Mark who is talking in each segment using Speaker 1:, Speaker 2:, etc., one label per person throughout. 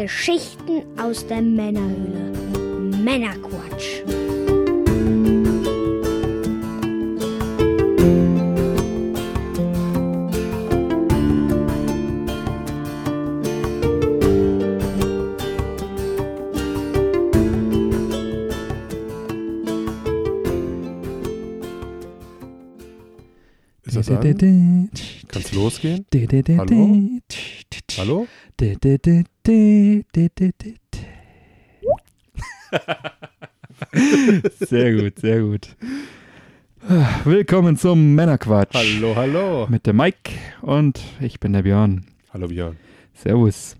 Speaker 1: Geschichten aus der Männerhöhle. Männerquatsch.
Speaker 2: Ist das an? Kann's losgehen? Hallo? Hallo?
Speaker 3: Sehr gut, sehr gut. Willkommen zum Männerquatsch.
Speaker 2: Hallo, hallo.
Speaker 3: Mit dem Mike und ich bin der Björn.
Speaker 2: Hallo Björn.
Speaker 3: Servus.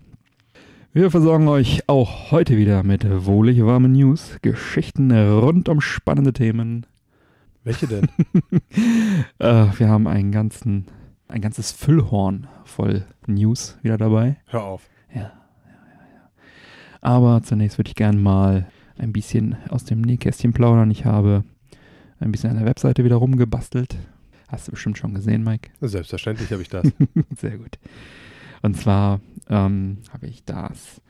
Speaker 3: Wir versorgen euch auch heute wieder mit wohlig warmen News, Geschichten rund um spannende Themen.
Speaker 2: Welche denn?
Speaker 3: Äh, wir haben einen ganzen, ein ganzes Füllhorn voll News wieder dabei.
Speaker 2: Hör auf.
Speaker 3: Ja, ja, ja, ja. Aber zunächst würde ich gern mal ein bisschen aus dem Nähkästchen plaudern. Ich habe ein bisschen an der Webseite wieder rumgebastelt. Hast du bestimmt schon gesehen, Mike?
Speaker 2: Selbstverständlich habe ich das.
Speaker 3: Sehr gut. Und zwar ähm, habe ich das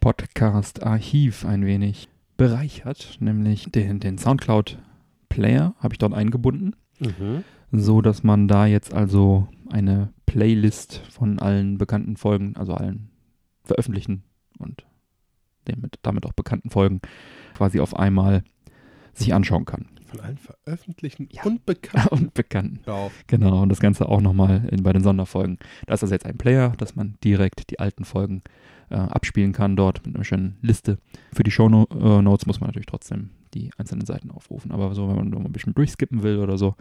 Speaker 3: Podcast-Archiv ein wenig bereichert, nämlich den, den Soundcloud-Player habe ich dort eingebunden,
Speaker 2: mhm.
Speaker 3: so dass man da jetzt also eine Playlist von allen bekannten Folgen, also allen veröffentlichten und damit, damit auch bekannten Folgen quasi auf einmal sich anschauen kann.
Speaker 2: Von allen veröffentlichten
Speaker 3: Ja.
Speaker 2: und bekannten.
Speaker 3: und bekannten.
Speaker 2: Hör auf.
Speaker 3: Genau, und das Ganze auch nochmal in- bei den Sonderfolgen. Da ist das jetzt ein Player, dass man direkt die alten Folgen äh, abspielen kann dort mit einer schönen Liste. Für die Shownotes muss man natürlich trotzdem die einzelnen Seiten aufrufen. Aber so, wenn man nur mal ein bisschen durchskippen will oder so,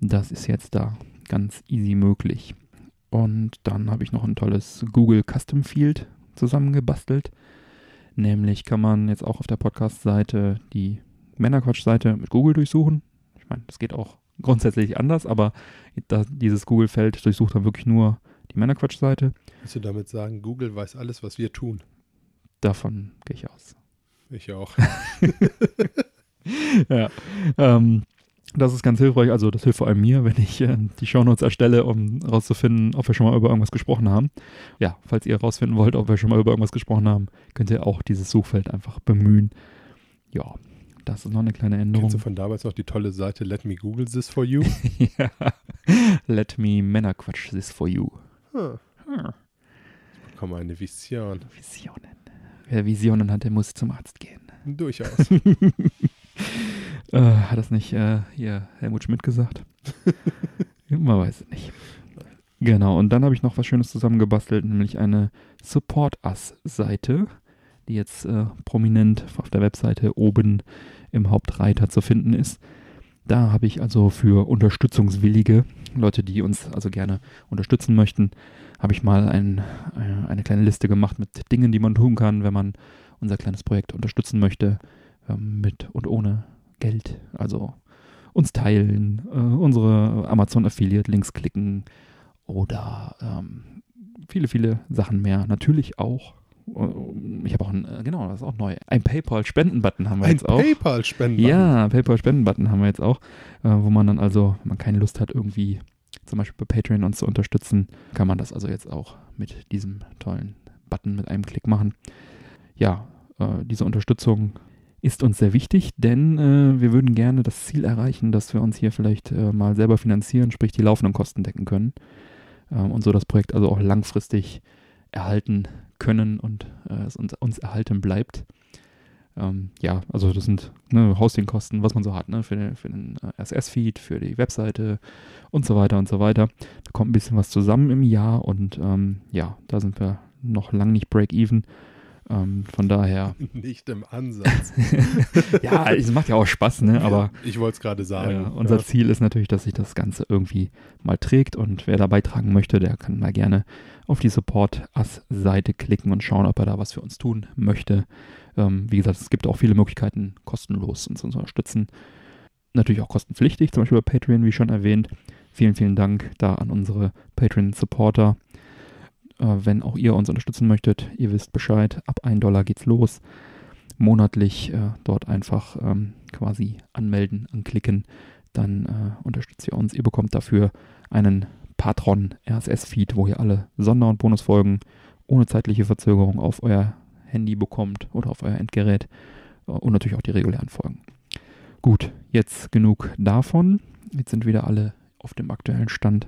Speaker 3: das ist jetzt da ganz easy möglich. Und dann habe ich noch ein tolles Google Custom Field zusammengebastelt. Nämlich kann man jetzt auch auf der Podcast-Seite die Männerquatsch-Seite mit Google durchsuchen. Ich meine, das geht auch grundsätzlich anders, aber dieses Google-Feld durchsucht dann wirklich nur die Männerquatsch-Seite.
Speaker 2: Willst du damit sagen, Google weiß alles, was wir tun?
Speaker 3: Davon gehe ich aus.
Speaker 2: Ich auch.
Speaker 3: ja. Ähm, das ist ganz hilfreich. Also, das hilft vor allem mir, wenn ich äh, die Shownotes erstelle, um herauszufinden, ob wir schon mal über irgendwas gesprochen haben. Ja, falls ihr herausfinden wollt, ob wir schon mal über irgendwas gesprochen haben, könnt ihr auch dieses Suchfeld einfach bemühen. Ja, das ist noch eine kleine Änderung.
Speaker 2: Kennst du von damals noch die tolle Seite Let Me Google This For You?
Speaker 3: ja. Let me Männerquatsch this for you.
Speaker 2: Hm.
Speaker 3: Hm.
Speaker 2: Ich bekomme eine Vision.
Speaker 3: Visionen. Wer Visionen hat, der muss zum Arzt gehen.
Speaker 2: Durchaus.
Speaker 3: Äh, hat das nicht äh, hier Helmut Schmidt gesagt? Man weiß es nicht. Genau, und dann habe ich noch was Schönes zusammengebastelt, nämlich eine Support Us-Seite, die jetzt äh, prominent auf der Webseite oben im Hauptreiter zu finden ist. Da habe ich also für Unterstützungswillige, Leute, die uns also gerne unterstützen möchten, habe ich mal ein, äh, eine kleine Liste gemacht mit Dingen, die man tun kann, wenn man unser kleines Projekt unterstützen möchte, ähm, mit und ohne Geld. Also uns teilen, äh, unsere Amazon Affiliate Links klicken oder ähm, viele, viele Sachen mehr. Natürlich auch. äh, Ich habe auch ein, äh, genau, das ist auch neu. Ein PayPal-Spenden-Button haben wir
Speaker 2: Ein
Speaker 3: jetzt auch.
Speaker 2: PayPal-Spenden.
Speaker 3: Ja, PayPal-Spenden-Button haben wir jetzt auch, äh, wo man dann also, wenn man keine Lust hat, irgendwie zum Beispiel bei Patreon uns zu unterstützen, kann man das also jetzt auch mit diesem tollen Button mit einem Klick machen. Ja, äh, diese Unterstützung ist uns sehr wichtig, denn äh, wir würden gerne das Ziel erreichen, dass wir uns hier vielleicht äh, mal selber finanzieren, sprich die laufenden Kosten decken können ähm, und so das Projekt also auch langfristig erhalten können und äh, es uns, uns erhalten bleibt. Ähm, ja, also das sind ne, Hostingkosten, was man so hat, ne, für den, den äh, RSS-Feed, für die Webseite und so weiter und so weiter. Da kommt ein bisschen was zusammen im Jahr und ähm, ja, da sind wir noch lang nicht break-even. Ähm, von daher,
Speaker 2: Nicht im Ansatz.
Speaker 3: ja, es macht ja auch Spaß, ne, aber
Speaker 2: Ich wollte es gerade sagen.
Speaker 3: äh, unser
Speaker 2: Ja.
Speaker 3: Ziel ist natürlich, dass sich das Ganze irgendwie mal trägt und wer da beitragen möchte, der kann mal gerne auf die Support-Us-Seite klicken und schauen, ob er da was für uns tun möchte. Ähm, wie gesagt, es gibt auch viele Möglichkeiten, kostenlos uns zu unterstützen. Natürlich auch kostenpflichtig, zum Beispiel bei Patreon, wie schon erwähnt. Vielen, vielen Dank da an unsere Patreon-Supporter. Äh, wenn auch ihr uns unterstützen möchtet, ihr wisst Bescheid, ab 1 Dollar geht's los. Monatlich äh, dort einfach ähm, quasi anmelden, anklicken, dann äh, unterstützt ihr uns. Ihr bekommt dafür einen Patron RSS-Feed, wo ihr alle Sonder- und Bonusfolgen ohne zeitliche Verzögerung auf euer Handy bekommt oder auf euer Endgerät und natürlich auch die regulären Folgen. Gut, jetzt genug davon. Jetzt sind wieder alle auf dem aktuellen Stand.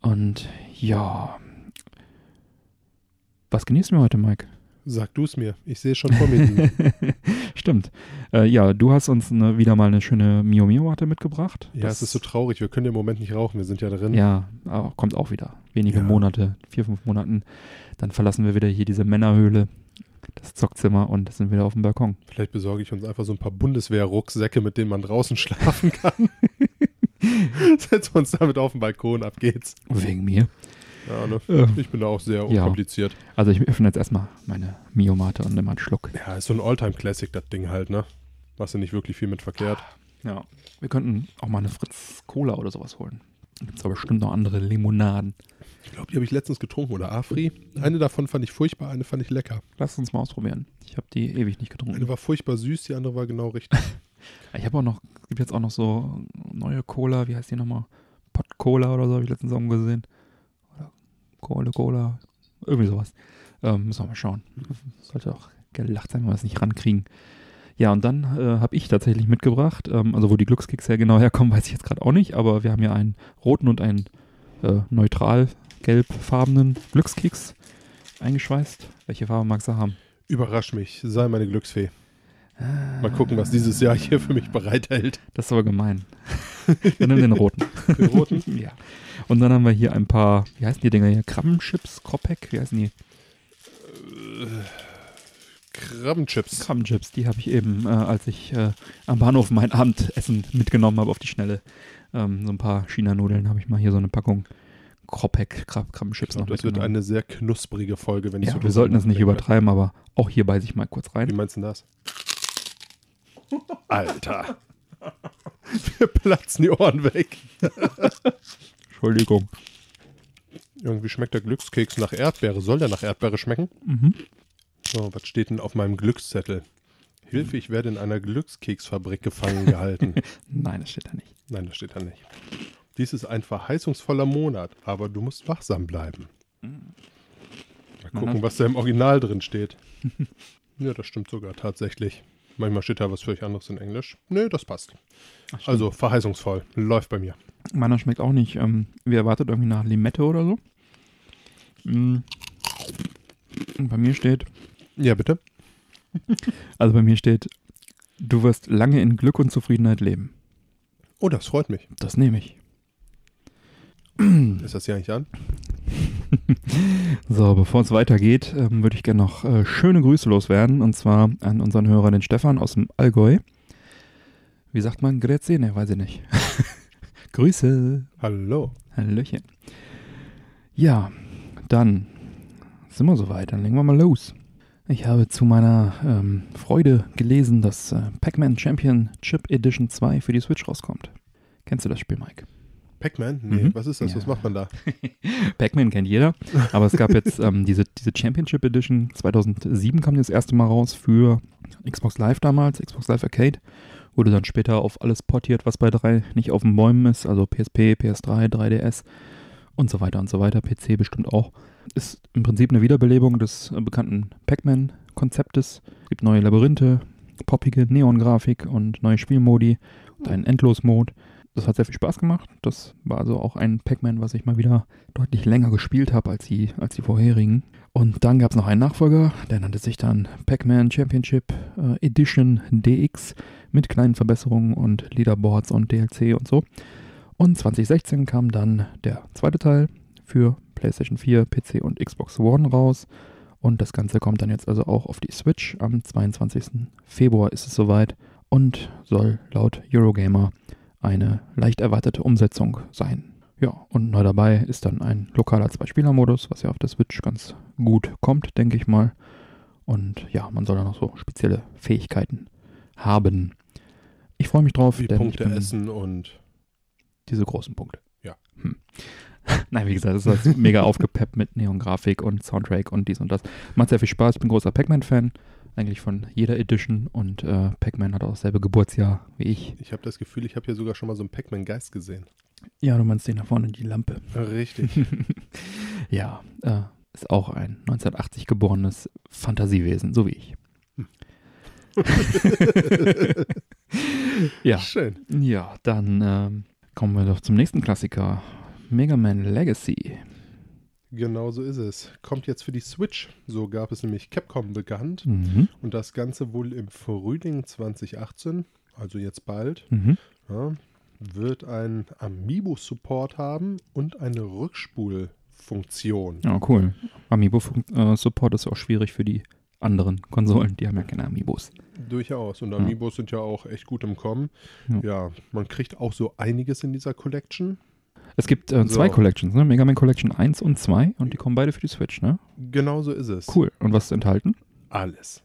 Speaker 3: Und ja, was genießen wir heute, Mike?
Speaker 2: Sag du es mir. Ich sehe schon vor mir.
Speaker 3: Stimmt. Äh, ja, du hast uns eine, wieder mal eine schöne Mio Mio Watte mitgebracht.
Speaker 2: ja, es ist so traurig. Wir können im Moment nicht rauchen. Wir sind ja drin.
Speaker 3: Ja, aber kommt auch wieder. Wenige
Speaker 2: Ja.
Speaker 3: Monate, vier, fünf Monaten. Dann verlassen wir wieder hier diese Männerhöhle, das Zockzimmer und sind wieder auf dem Balkon.
Speaker 2: Vielleicht besorge ich uns einfach so ein paar Bundeswehr-Rucksäcke, mit denen man draußen schlafen kann. Setzen wir uns damit auf den Balkon, ab geht's.
Speaker 3: Wegen mir.
Speaker 2: Ja, ne?
Speaker 3: Äh,
Speaker 2: Ich bin da auch sehr
Speaker 3: Ja.
Speaker 2: unkompliziert.
Speaker 3: Also ich öffne jetzt erstmal meine Mio Mate und nehme einen Schluck.
Speaker 2: Ja, ist so ein Alltime-Classic, das Ding halt, ne? Machst du nicht wirklich viel mit verkehrt.
Speaker 3: Ja. Wir könnten auch mal eine Fritz Cola oder sowas holen. Gibt es aber bestimmt noch andere Limonaden.
Speaker 2: Ich glaube, die habe ich letztens getrunken, oder Afri. Eine davon fand ich furchtbar, eine fand ich lecker.
Speaker 3: Lass uns mal ausprobieren. Ich habe die ewig nicht getrunken.
Speaker 2: Eine war furchtbar süß, die andere war genau richtig.
Speaker 3: Ich habe auch noch, es gibt jetzt auch noch so neue Cola, wie heißt die nochmal? Pot Cola oder so, habe ich letztens auch gesehen. Cola Cola, irgendwie sowas. Ähm, müssen wir mal schauen. Sollte auch gelacht sein, wenn wir es nicht rankriegen. Ja, und dann äh, habe ich tatsächlich mitgebracht, ähm, also wo die Glückskeks ja genau herkommen, weiß ich jetzt gerade auch nicht, aber wir haben ja einen roten und einen äh, neutral gelbfarbenen Glückskeks eingeschweißt. Welche Farbe magst du haben?
Speaker 2: Überrasch mich, sei meine Glücksfee. Mal gucken, was dieses Jahr hier für mich bereithält.
Speaker 3: Das ist aber gemein. Wir nehmen den roten.
Speaker 2: Den roten?
Speaker 3: ja. Und dann haben wir hier ein paar, wie heißen die Dinger hier? Krabbenchips, Kopek, wie heißen die?
Speaker 2: Krabbenchips.
Speaker 3: Krabbenchips, die habe ich eben, äh, als ich äh, am Bahnhof mein Abendessen mitgenommen habe auf die Schnelle. Ähm, so ein paar China-Nudeln habe ich mal hier so eine Packung Kropek, Krab Krabbenchips noch
Speaker 2: Das wird eine sehr knusprige Folge, wenn ich
Speaker 3: ja,
Speaker 2: so
Speaker 3: wir sollten das nicht übertreiben, aber auch hier beiße ich mal kurz
Speaker 2: Wie
Speaker 3: rein.
Speaker 2: meinst du das? Alter. Wir platzen die Ohren weg.
Speaker 3: Entschuldigung.
Speaker 2: Irgendwie schmeckt der Glückskeks nach Erdbeere. Soll der nach Erdbeere schmecken?
Speaker 3: Mhm.
Speaker 2: So, was steht denn auf meinem Glückszettel? Hilfe, ich werde in einer Glückskeksfabrik gefangen gehalten.
Speaker 3: Nein, das steht da nicht.
Speaker 2: Nein, das steht da nicht. Dies ist ein verheißungsvoller Monat, aber du musst wachsam bleiben. Mal gucken,
Speaker 3: Mhm.
Speaker 2: was da im Original drin steht. ja, das stimmt sogar tatsächlich. Manchmal steht da was völlig anderes in Englisch. Nö, das passt.
Speaker 3: Ach.
Speaker 2: Also verheißungsvoll. Läuft bei mir.
Speaker 3: Meiner schmeckt auch nicht, ähm, wie erwartet, irgendwie nach Limette oder so. Und bei mir steht,
Speaker 2: Ja, bitte.
Speaker 3: also bei mir steht, du wirst lange in Glück und Zufriedenheit leben.
Speaker 2: Oh, das freut mich.
Speaker 3: Das nehme ich.
Speaker 2: Ist das hier eigentlich an?
Speaker 3: So, bevor es weitergeht, ähm, würde ich gerne noch äh, schöne Grüße loswerden. Und zwar an unseren Hörer, den Stefan aus dem Allgäu. Wie sagt man? Grüezi? Ne, weiß ich nicht. Grüße.
Speaker 2: Hallo.
Speaker 3: Hallöchen. Ja, dann sind wir soweit. Dann legen wir mal los. Ich habe zu meiner ähm, Freude gelesen, dass äh, Pac-Man Championship Edition 2 für die Switch rauskommt. Kennst du das Spiel, Mike?
Speaker 2: Pac-Man? Nee,
Speaker 3: Mhm.
Speaker 2: was ist das? Was
Speaker 3: Ja.
Speaker 2: macht man da?
Speaker 3: Pac-Man kennt jeder, aber es gab jetzt ähm, diese, diese Championship Edition. 2007 kam die das erste Mal raus für Xbox Live damals, Xbox Live Arcade. Wurde dann später auf alles portiert, was bei drei nicht auf den Bäumen ist, also PSP, PS3, 3DS und so weiter und so weiter. PC bestimmt auch. Ist im Prinzip eine Wiederbelebung des äh, bekannten Pac-Man-Konzeptes. Es gibt neue Labyrinthe, poppige Neon-Grafik und neue Spielmodi und einen Endlos-Mode. Das hat sehr viel Spaß gemacht. Das war also auch ein Pac-Man, was ich mal wieder deutlich länger gespielt habe als die, als die vorherigen. Und dann gab es noch einen Nachfolger, der nannte sich dann Pac-Man Championship äh, Edition DX mit kleinen Verbesserungen und Leaderboards und DLC und so. Und 2016 kam dann der zweite Teil für PlayStation 4, PC und Xbox One raus. Und das Ganze kommt dann jetzt also auch auf die Switch. Am 22. Februar ist es soweit und soll laut Eurogamer eine leicht erwartete Umsetzung sein. Ja, und neu dabei ist dann ein lokaler Zwei-Spieler-Modus, was ja auf der Switch ganz gut kommt, denke ich mal. Und ja, man soll dann noch so spezielle Fähigkeiten haben. Ich freue mich drauf,
Speaker 2: Wie
Speaker 3: denn
Speaker 2: Punkte essen und
Speaker 3: diese großen Punkte.
Speaker 2: Ja.
Speaker 3: Hm. Nein, wie gesagt, es ist halt mega aufgepeppt mit Neon-Grafik und Soundtrack und dies und das. Macht sehr viel Spaß. Ich bin großer Pac-Man-Fan, eigentlich von jeder Edition. Und äh, Pac-Man hat auch dasselbe Geburtsjahr wie ich.
Speaker 2: ich habe das Gefühl, ich habe hier sogar schon mal so einen Pac-Man-Geist gesehen.
Speaker 3: Ja, du meinst den da vorne, die Lampe.
Speaker 2: Richtig.
Speaker 3: ja, äh, ist auch ein 1980 geborenes Fantasiewesen, so wie ich. ja.
Speaker 2: Schön.
Speaker 3: Ja, dann ähm, kommen wir doch zum nächsten Klassiker. Mega Man Legacy.
Speaker 2: Genau so ist es. Kommt jetzt für die Switch. So gab es nämlich Capcom bekannt.
Speaker 3: Mhm.
Speaker 2: Und das Ganze wohl im Frühling 2018, also jetzt bald,
Speaker 3: Mhm.
Speaker 2: ja, wird ein Amiibo-Support haben und eine Rückspulfunktion.
Speaker 3: Ja, cool. Amiibo-Support ist auch schwierig für die anderen Konsolen. Die haben ja keine Amiibos.
Speaker 2: Durchaus. Und
Speaker 3: Ja.
Speaker 2: Amiibos sind ja auch echt gut im Kommen.
Speaker 3: Ja.
Speaker 2: Ja. man kriegt auch so einiges in dieser Collection.
Speaker 3: Es gibt äh, zwei
Speaker 2: So.
Speaker 3: Collections, ne? Mega Man Collection 1 und 2 und die kommen beide für die Switch, ne?
Speaker 2: Genau so ist es.
Speaker 3: Cool. Und was ist enthalten?
Speaker 2: Alles.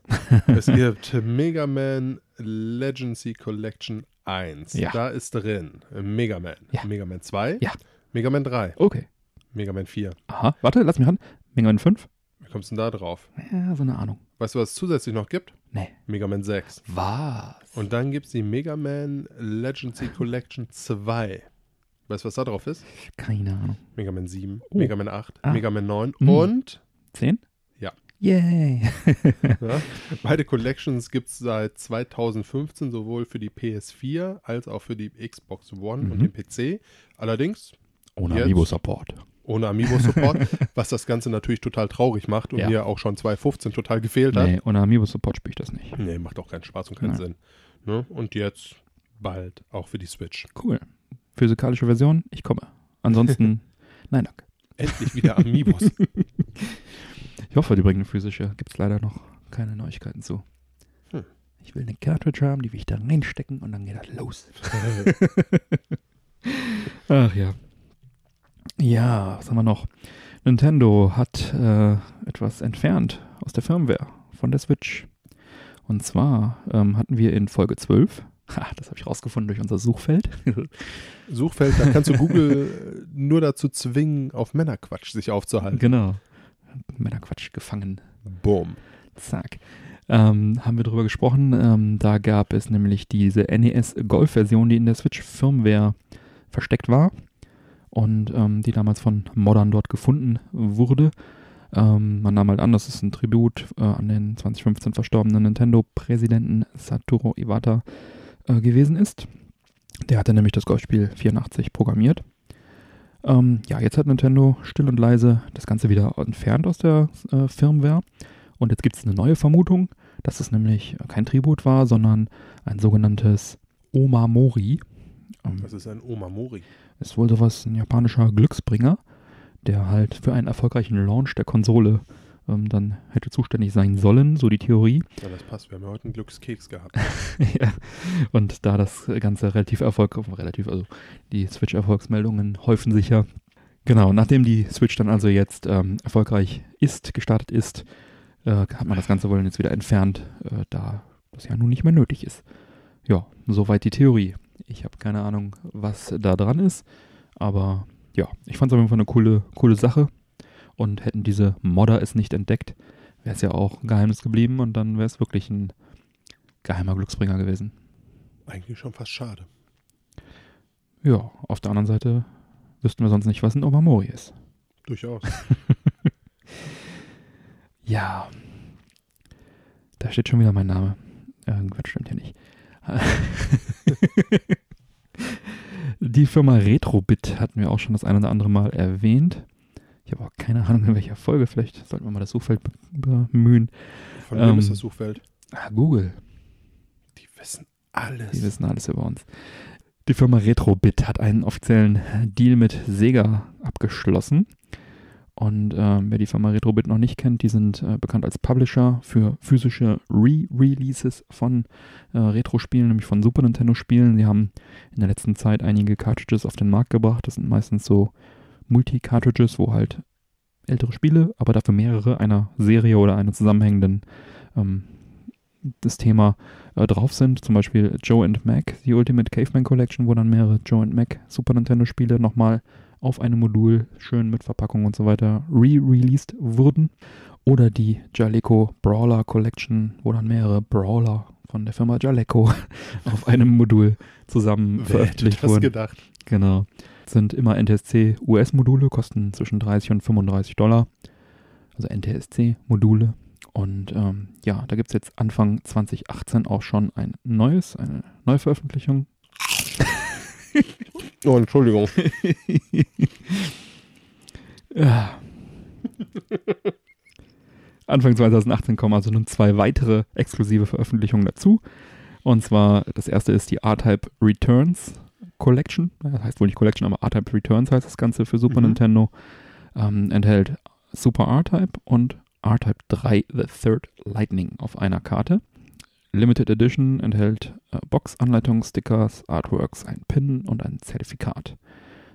Speaker 2: es gibt Mega Man Legacy Collection 1.
Speaker 3: Ja.
Speaker 2: Da ist drin Mega Man.
Speaker 3: Ja.
Speaker 2: Mega Man 2.
Speaker 3: Ja.
Speaker 2: Mega Man 3.
Speaker 3: Okay.
Speaker 2: Mega Man 4.
Speaker 3: Aha. Warte, lass mich ran. Mega Man 5?
Speaker 2: Wie kommst du denn da drauf?
Speaker 3: Ja, so eine Ahnung.
Speaker 2: Weißt du, was es zusätzlich noch gibt?
Speaker 3: Nee.
Speaker 2: Mega Man 6.
Speaker 3: Was?
Speaker 2: Und dann gibt es die Mega Man Legacy Collection 2. Weißt du, was da drauf ist?
Speaker 3: Keine Ahnung.
Speaker 2: Mega Man 7,
Speaker 3: Oh.
Speaker 2: Mega Man 8,
Speaker 3: Ah.
Speaker 2: Mega Man 9
Speaker 3: Mhm.
Speaker 2: und
Speaker 3: 10?
Speaker 2: Ja.
Speaker 3: Yay.
Speaker 2: ja, beide Collections gibt es seit 2015 sowohl für die PS4 als auch für die Xbox One und
Speaker 3: Mhm.
Speaker 2: den PC. Allerdings
Speaker 3: Ohne
Speaker 2: Jetzt?
Speaker 3: Amiibo-Support.
Speaker 2: ohne Amiibo-Support, was das Ganze natürlich total traurig macht und
Speaker 3: Ja.
Speaker 2: mir auch schon 2015 total gefehlt hat.
Speaker 3: Nee, ohne Amiibo-Support spiele ich das nicht.
Speaker 2: Nee, macht auch keinen Spaß und keinen
Speaker 3: Nein.
Speaker 2: Sinn. Ne? Und jetzt bald auch für die Switch.
Speaker 3: Cool. Physikalische Version, ich komme. Ansonsten, nein, danke.
Speaker 2: Endlich wieder Amiibos.
Speaker 3: Ich hoffe, die bringen eine physische. Gibt es leider noch keine Neuigkeiten zu.
Speaker 2: Hm.
Speaker 3: Ich will eine Cartridge haben, die will ich da reinstecken und dann geht das los. Ach ja. Ja, was haben wir noch? Nintendo hat äh, etwas entfernt aus der Firmware von der Switch. Und zwar ähm, hatten wir in Folge 12, ha, das habe ich rausgefunden durch unser Suchfeld,
Speaker 2: Suchfeld, da kannst du Google äh, nur dazu zwingen, auf Männerquatsch sich aufzuhalten.
Speaker 3: genau, Männerquatsch gefangen.
Speaker 2: Boom.
Speaker 3: Zack. Ähm, haben wir drüber gesprochen. Ähm, da gab es nämlich diese NES Golf-Version, die in der Switch-Firmware versteckt war und ähm, die damals von Modern dort gefunden wurde. Ähm, man nahm halt an, dass es ein Tribut äh, an den 2015 verstorbenen Nintendo-Präsidenten Satoru Iwata äh, gewesen ist. Der hatte nämlich das Golfspiel 84 programmiert. Ähm, ja, jetzt hat Nintendo still und leise das Ganze wieder entfernt aus der äh, Firmware. Und jetzt gibt es eine neue Vermutung, dass es nämlich kein Tribut war, sondern ein sogenanntes Omamori. Ähm,
Speaker 2: Das ist ein Omamori.
Speaker 3: ist wohl sowas, ein japanischer Glücksbringer, der halt für einen erfolgreichen Launch der Konsole ähm, dann hätte zuständig sein sollen, so die Theorie.
Speaker 2: Ja, das passt. Wir haben ja heute einen Glückskeks gehabt.
Speaker 3: ja. Und da das Ganze relativ erfolgreich, relativ, also die Switch-Erfolgsmeldungen häufen sich ja. Genau, nachdem die Switch dann also jetzt ähm, erfolgreich ist, gestartet ist, äh, hat man das Ganze wohl jetzt wieder entfernt, äh, da das ja nun nicht mehr nötig ist. Ja, soweit die Theorie. Ich habe keine Ahnung, was da dran ist, aber ja, ich fand es auf jeden Fall eine coole, coole Sache. Und hätten diese Modder es nicht entdeckt, wäre es ja auch ein Geheimnis geblieben und dann wäre es wirklich ein geheimer Glücksbringer gewesen.
Speaker 2: Eigentlich schon fast schade.
Speaker 3: Ja, auf der anderen Seite wüssten wir sonst nicht, was ein Omamori ist.
Speaker 2: Durchaus.
Speaker 3: Ja. Da steht schon wieder mein Name. Irgendwas stimmt hier nicht. Die Firma Retrobit hatten wir auch schon das ein oder andere Mal erwähnt. Habe auch keine Ahnung, in welcher Folge. Vielleicht sollten wir mal das Suchfeld be- bemühen.
Speaker 2: Von wem
Speaker 3: Ähm,
Speaker 2: ist das Suchfeld?
Speaker 3: Ah, Google.
Speaker 2: Die wissen alles.
Speaker 3: Die wissen alles über uns. Die Firma Retrobit hat einen offiziellen Deal mit Sega abgeschlossen. Und ähm, wer die Firma Retrobit noch nicht kennt, die sind äh, bekannt als Publisher für physische Re-Releases von äh, Retro-Spielen, nämlich von Super Nintendo-Spielen. Sie haben in der letzten Zeit einige Cartridges auf den Markt gebracht. Das sind meistens so Multi-Cartridges, wo halt ältere Spiele, aber dafür mehrere einer Serie oder einer zusammenhängenden ähm, das Thema äh, drauf sind. Zum Beispiel Joe and Mac, die Ultimate Caveman Collection, wo dann mehrere Joe and Mac Super Nintendo Spiele nochmal auf einem Modul schön mit Verpackung und so weiter re-released wurden. Oder die Jaleco Brawler Collection, wo dann mehrere Brawler von der Firma Jaleco auf einem Modul zusammen
Speaker 2: Wer hätte
Speaker 3: veröffentlicht
Speaker 2: das
Speaker 3: wurden.
Speaker 2: gedacht?
Speaker 3: Genau. Sind immer NTSC US-Module, kosten zwischen 30 und 35 Dollar. also NTSC-Module. Und ähm, ja, da gibt es jetzt Anfang 2018 auch schon ein neues, eine Neuveröffentlichung.
Speaker 2: Oh, Entschuldigung.
Speaker 3: Ja. Anfang 2018 kommen also nun zwei weitere exklusive Veröffentlichungen dazu. Und zwar, das erste ist die R-Type Returns Collection. Das heißt wohl nicht Collection, aber R-Type Returns heißt das Ganze für Super
Speaker 2: Mhm.
Speaker 3: Nintendo. Ähm, enthält Super R-Type und R-Type 3 The Third Lightning auf einer Karte. Limited Edition enthält äh, Box-Anleitungen, Stickers, Artworks, ein Pin und ein Zertifikat.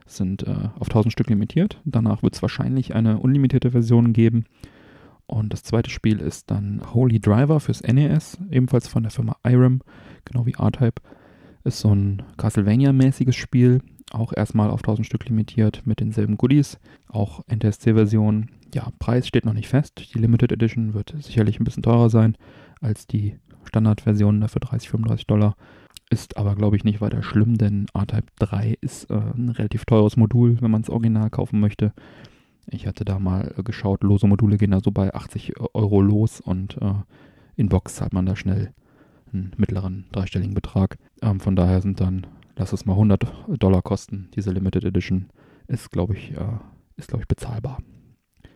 Speaker 3: Sind äh, auf 1000 Stück limitiert. Danach wird es wahrscheinlich eine unlimitierte Version geben. Und das zweite Spiel ist dann Holy Driver fürs NES, ebenfalls von der Firma Irem, genau wie R-Type. Ist so ein Castlevania-mäßiges Spiel, auch erstmal auf 1000 Stück limitiert mit denselben Goodies, auch NTSC-Version. Ja, Preis steht noch nicht fest. Die Limited Edition wird sicherlich ein bisschen teurer sein als die Standardversion dafür 30, 35 Dollar. Ist aber, glaube ich, nicht weiter schlimm, denn R-Type 3 ist äh, ein relativ teures Modul, wenn man es original kaufen möchte. Ich hatte da mal äh, geschaut, lose Module gehen da so bei 80 Euro los und äh, in Box zahlt man da schnell einen mittleren dreistelligen Betrag. Ähm, von daher sind dann, lass es mal 100 Dollar kosten, diese Limited Edition. Ist, glaube ich, äh, ist, glaube ich, bezahlbar.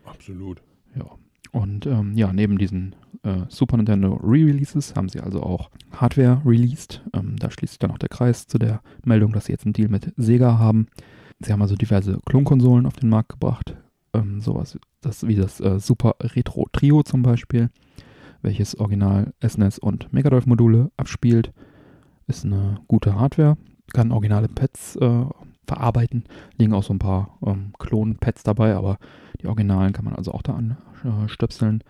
Speaker 2: Absolut.
Speaker 3: Ja. Und ähm, ja, neben diesen äh, Super Nintendo Re-Releases haben sie also auch Hardware released. Ähm, da schließt sich dann auch der Kreis zu der Meldung, dass sie jetzt einen Deal mit Sega haben. Sie haben also diverse Klonkonsolen auf den Markt gebracht. Ähm, sowas das, wie das äh, Super Retro Trio zum Beispiel, welches original SNES und Mega Drive Module abspielt. Ist eine gute Hardware, kann originale Pads äh, verarbeiten. Liegen auch so ein paar ähm, Klon-Pads dabei, aber die Originalen kann man also auch da anstöpseln.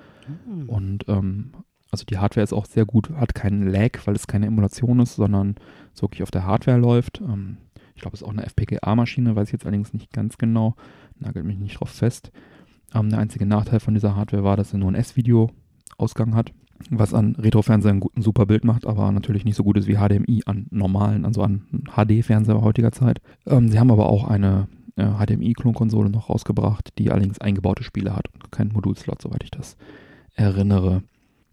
Speaker 3: Und ähm, also die Hardware ist auch sehr gut, hat keinen Lag, weil es keine Emulation ist, sondern es wirklich auf der Hardware läuft. Ähm, ich glaube, es ist auch eine FPGA-Maschine, weiß ich jetzt allerdings nicht ganz genau, nagelt mich nicht drauf fest. Ähm, der einzige Nachteil von dieser Hardware war, dass sie nur ein S-Video-Ausgang hat, was an Retro-Fernsehern ein super Bild macht, aber natürlich nicht so gut ist wie HDMI an normalen, also an HD-Fernseher heutiger Zeit. Ähm, sie haben aber auch eine äh, HDMI-Klonkonsole noch rausgebracht, die allerdings eingebaute Spiele hat und keinen Modulslot, soweit ich das erinnere.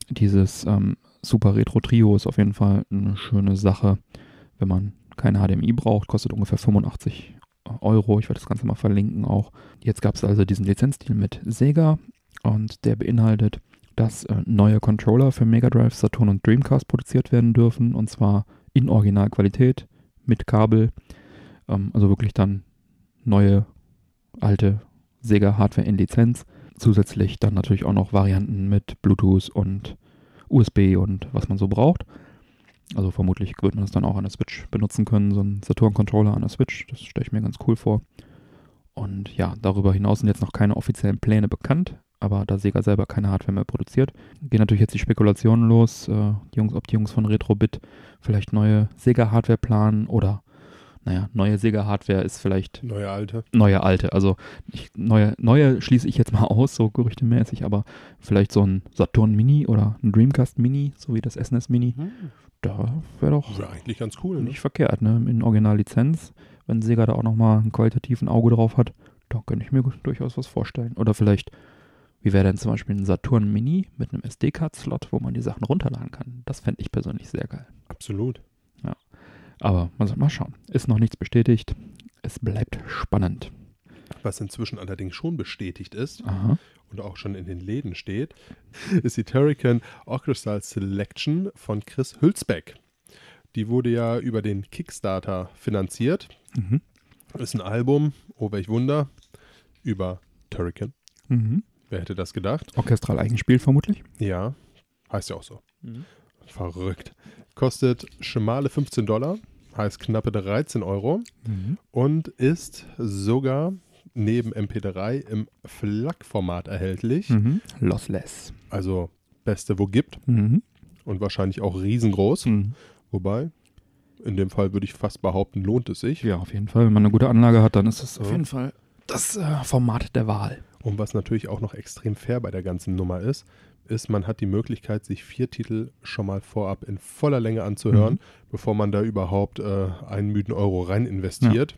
Speaker 3: Dieses ähm, Super Retro Trio ist auf jeden Fall eine schöne Sache, wenn man keine HDMI braucht, kostet ungefähr 85 Euro. Ich werde das Ganze mal verlinken auch. Jetzt gab es also diesen Lizenzdeal mit Sega und der beinhaltet, dass äh, neue Controller für Mega Drive, Saturn und Dreamcast produziert werden dürfen und zwar in Originalqualität mit Kabel. Ähm, also wirklich dann neue alte Sega Hardware in Lizenz. Zusätzlich dann natürlich auch noch Varianten mit Bluetooth und USB und was man so braucht. Also vermutlich wird man das dann auch an der Switch benutzen können, so ein Saturn-Controller an der Switch. Das stelle ich mir ganz cool vor. Und ja, darüber hinaus sind jetzt noch keine offiziellen Pläne bekannt, aber da Sega selber keine Hardware mehr produziert, gehen natürlich jetzt die Spekulationen los, äh, die Jungs, ob die Jungs von Retrobit vielleicht neue Sega-Hardware planen oder naja, neue Sega-Hardware ist vielleicht
Speaker 2: Neue alte.
Speaker 3: neue alte. Also ich, neue, neue schließe ich jetzt mal aus, so gerüchtemäßig, aber vielleicht so ein Saturn Mini oder ein Dreamcast Mini, so wie das SNES Mini, da wäre doch
Speaker 2: Wäre eigentlich ganz cool, ne?
Speaker 3: nicht verkehrt, ne? In Originallizenz, wenn Sega da auch nochmal ein qualitativen Auge drauf hat, da könnte ich mir durchaus was vorstellen. Oder vielleicht, wie wäre denn zum Beispiel ein Saturn Mini mit einem SD-Card-Slot, wo man die Sachen runterladen kann? Das fände ich persönlich sehr geil.
Speaker 2: Absolut.
Speaker 3: Aber man soll mal schauen. Ist noch nichts bestätigt. Es bleibt spannend.
Speaker 2: Was inzwischen allerdings schon bestätigt ist
Speaker 3: Aha.
Speaker 2: und auch schon in den Läden steht, ist die Turrican Orchestral Selection von Chris Hülsbeck. Die wurde ja über den Kickstarter finanziert.
Speaker 3: Mhm.
Speaker 2: Ist ein Album, oh welch Wunder, über Turrican.
Speaker 3: Mhm.
Speaker 2: Wer hätte das gedacht?
Speaker 3: Orchestral eingespielt vermutlich.
Speaker 2: Ja, heißt ja auch so. Verrückt. Kostet schmale 15 Dollar, heißt knappe 13 Euro und ist sogar neben MP3 im FLAC-Format erhältlich.
Speaker 3: Mhm. Lossless.
Speaker 2: Also beste, wo gibt
Speaker 3: Mhm.
Speaker 2: und wahrscheinlich auch riesengroß. Wobei, in dem Fall würde ich fast behaupten, lohnt es sich.
Speaker 3: Ja, auf jeden Fall. Wenn man eine gute Anlage hat, dann ist es auf
Speaker 2: Ja.
Speaker 3: jeden Fall das äh, Format der Wahl.
Speaker 2: Und was natürlich auch noch extrem fair bei der ganzen Nummer ist, ist, man hat die Möglichkeit, sich vier Titel schon mal vorab in voller Länge anzuhören,
Speaker 3: Mhm.
Speaker 2: bevor man da überhaupt äh, einen müden Euro rein investiert.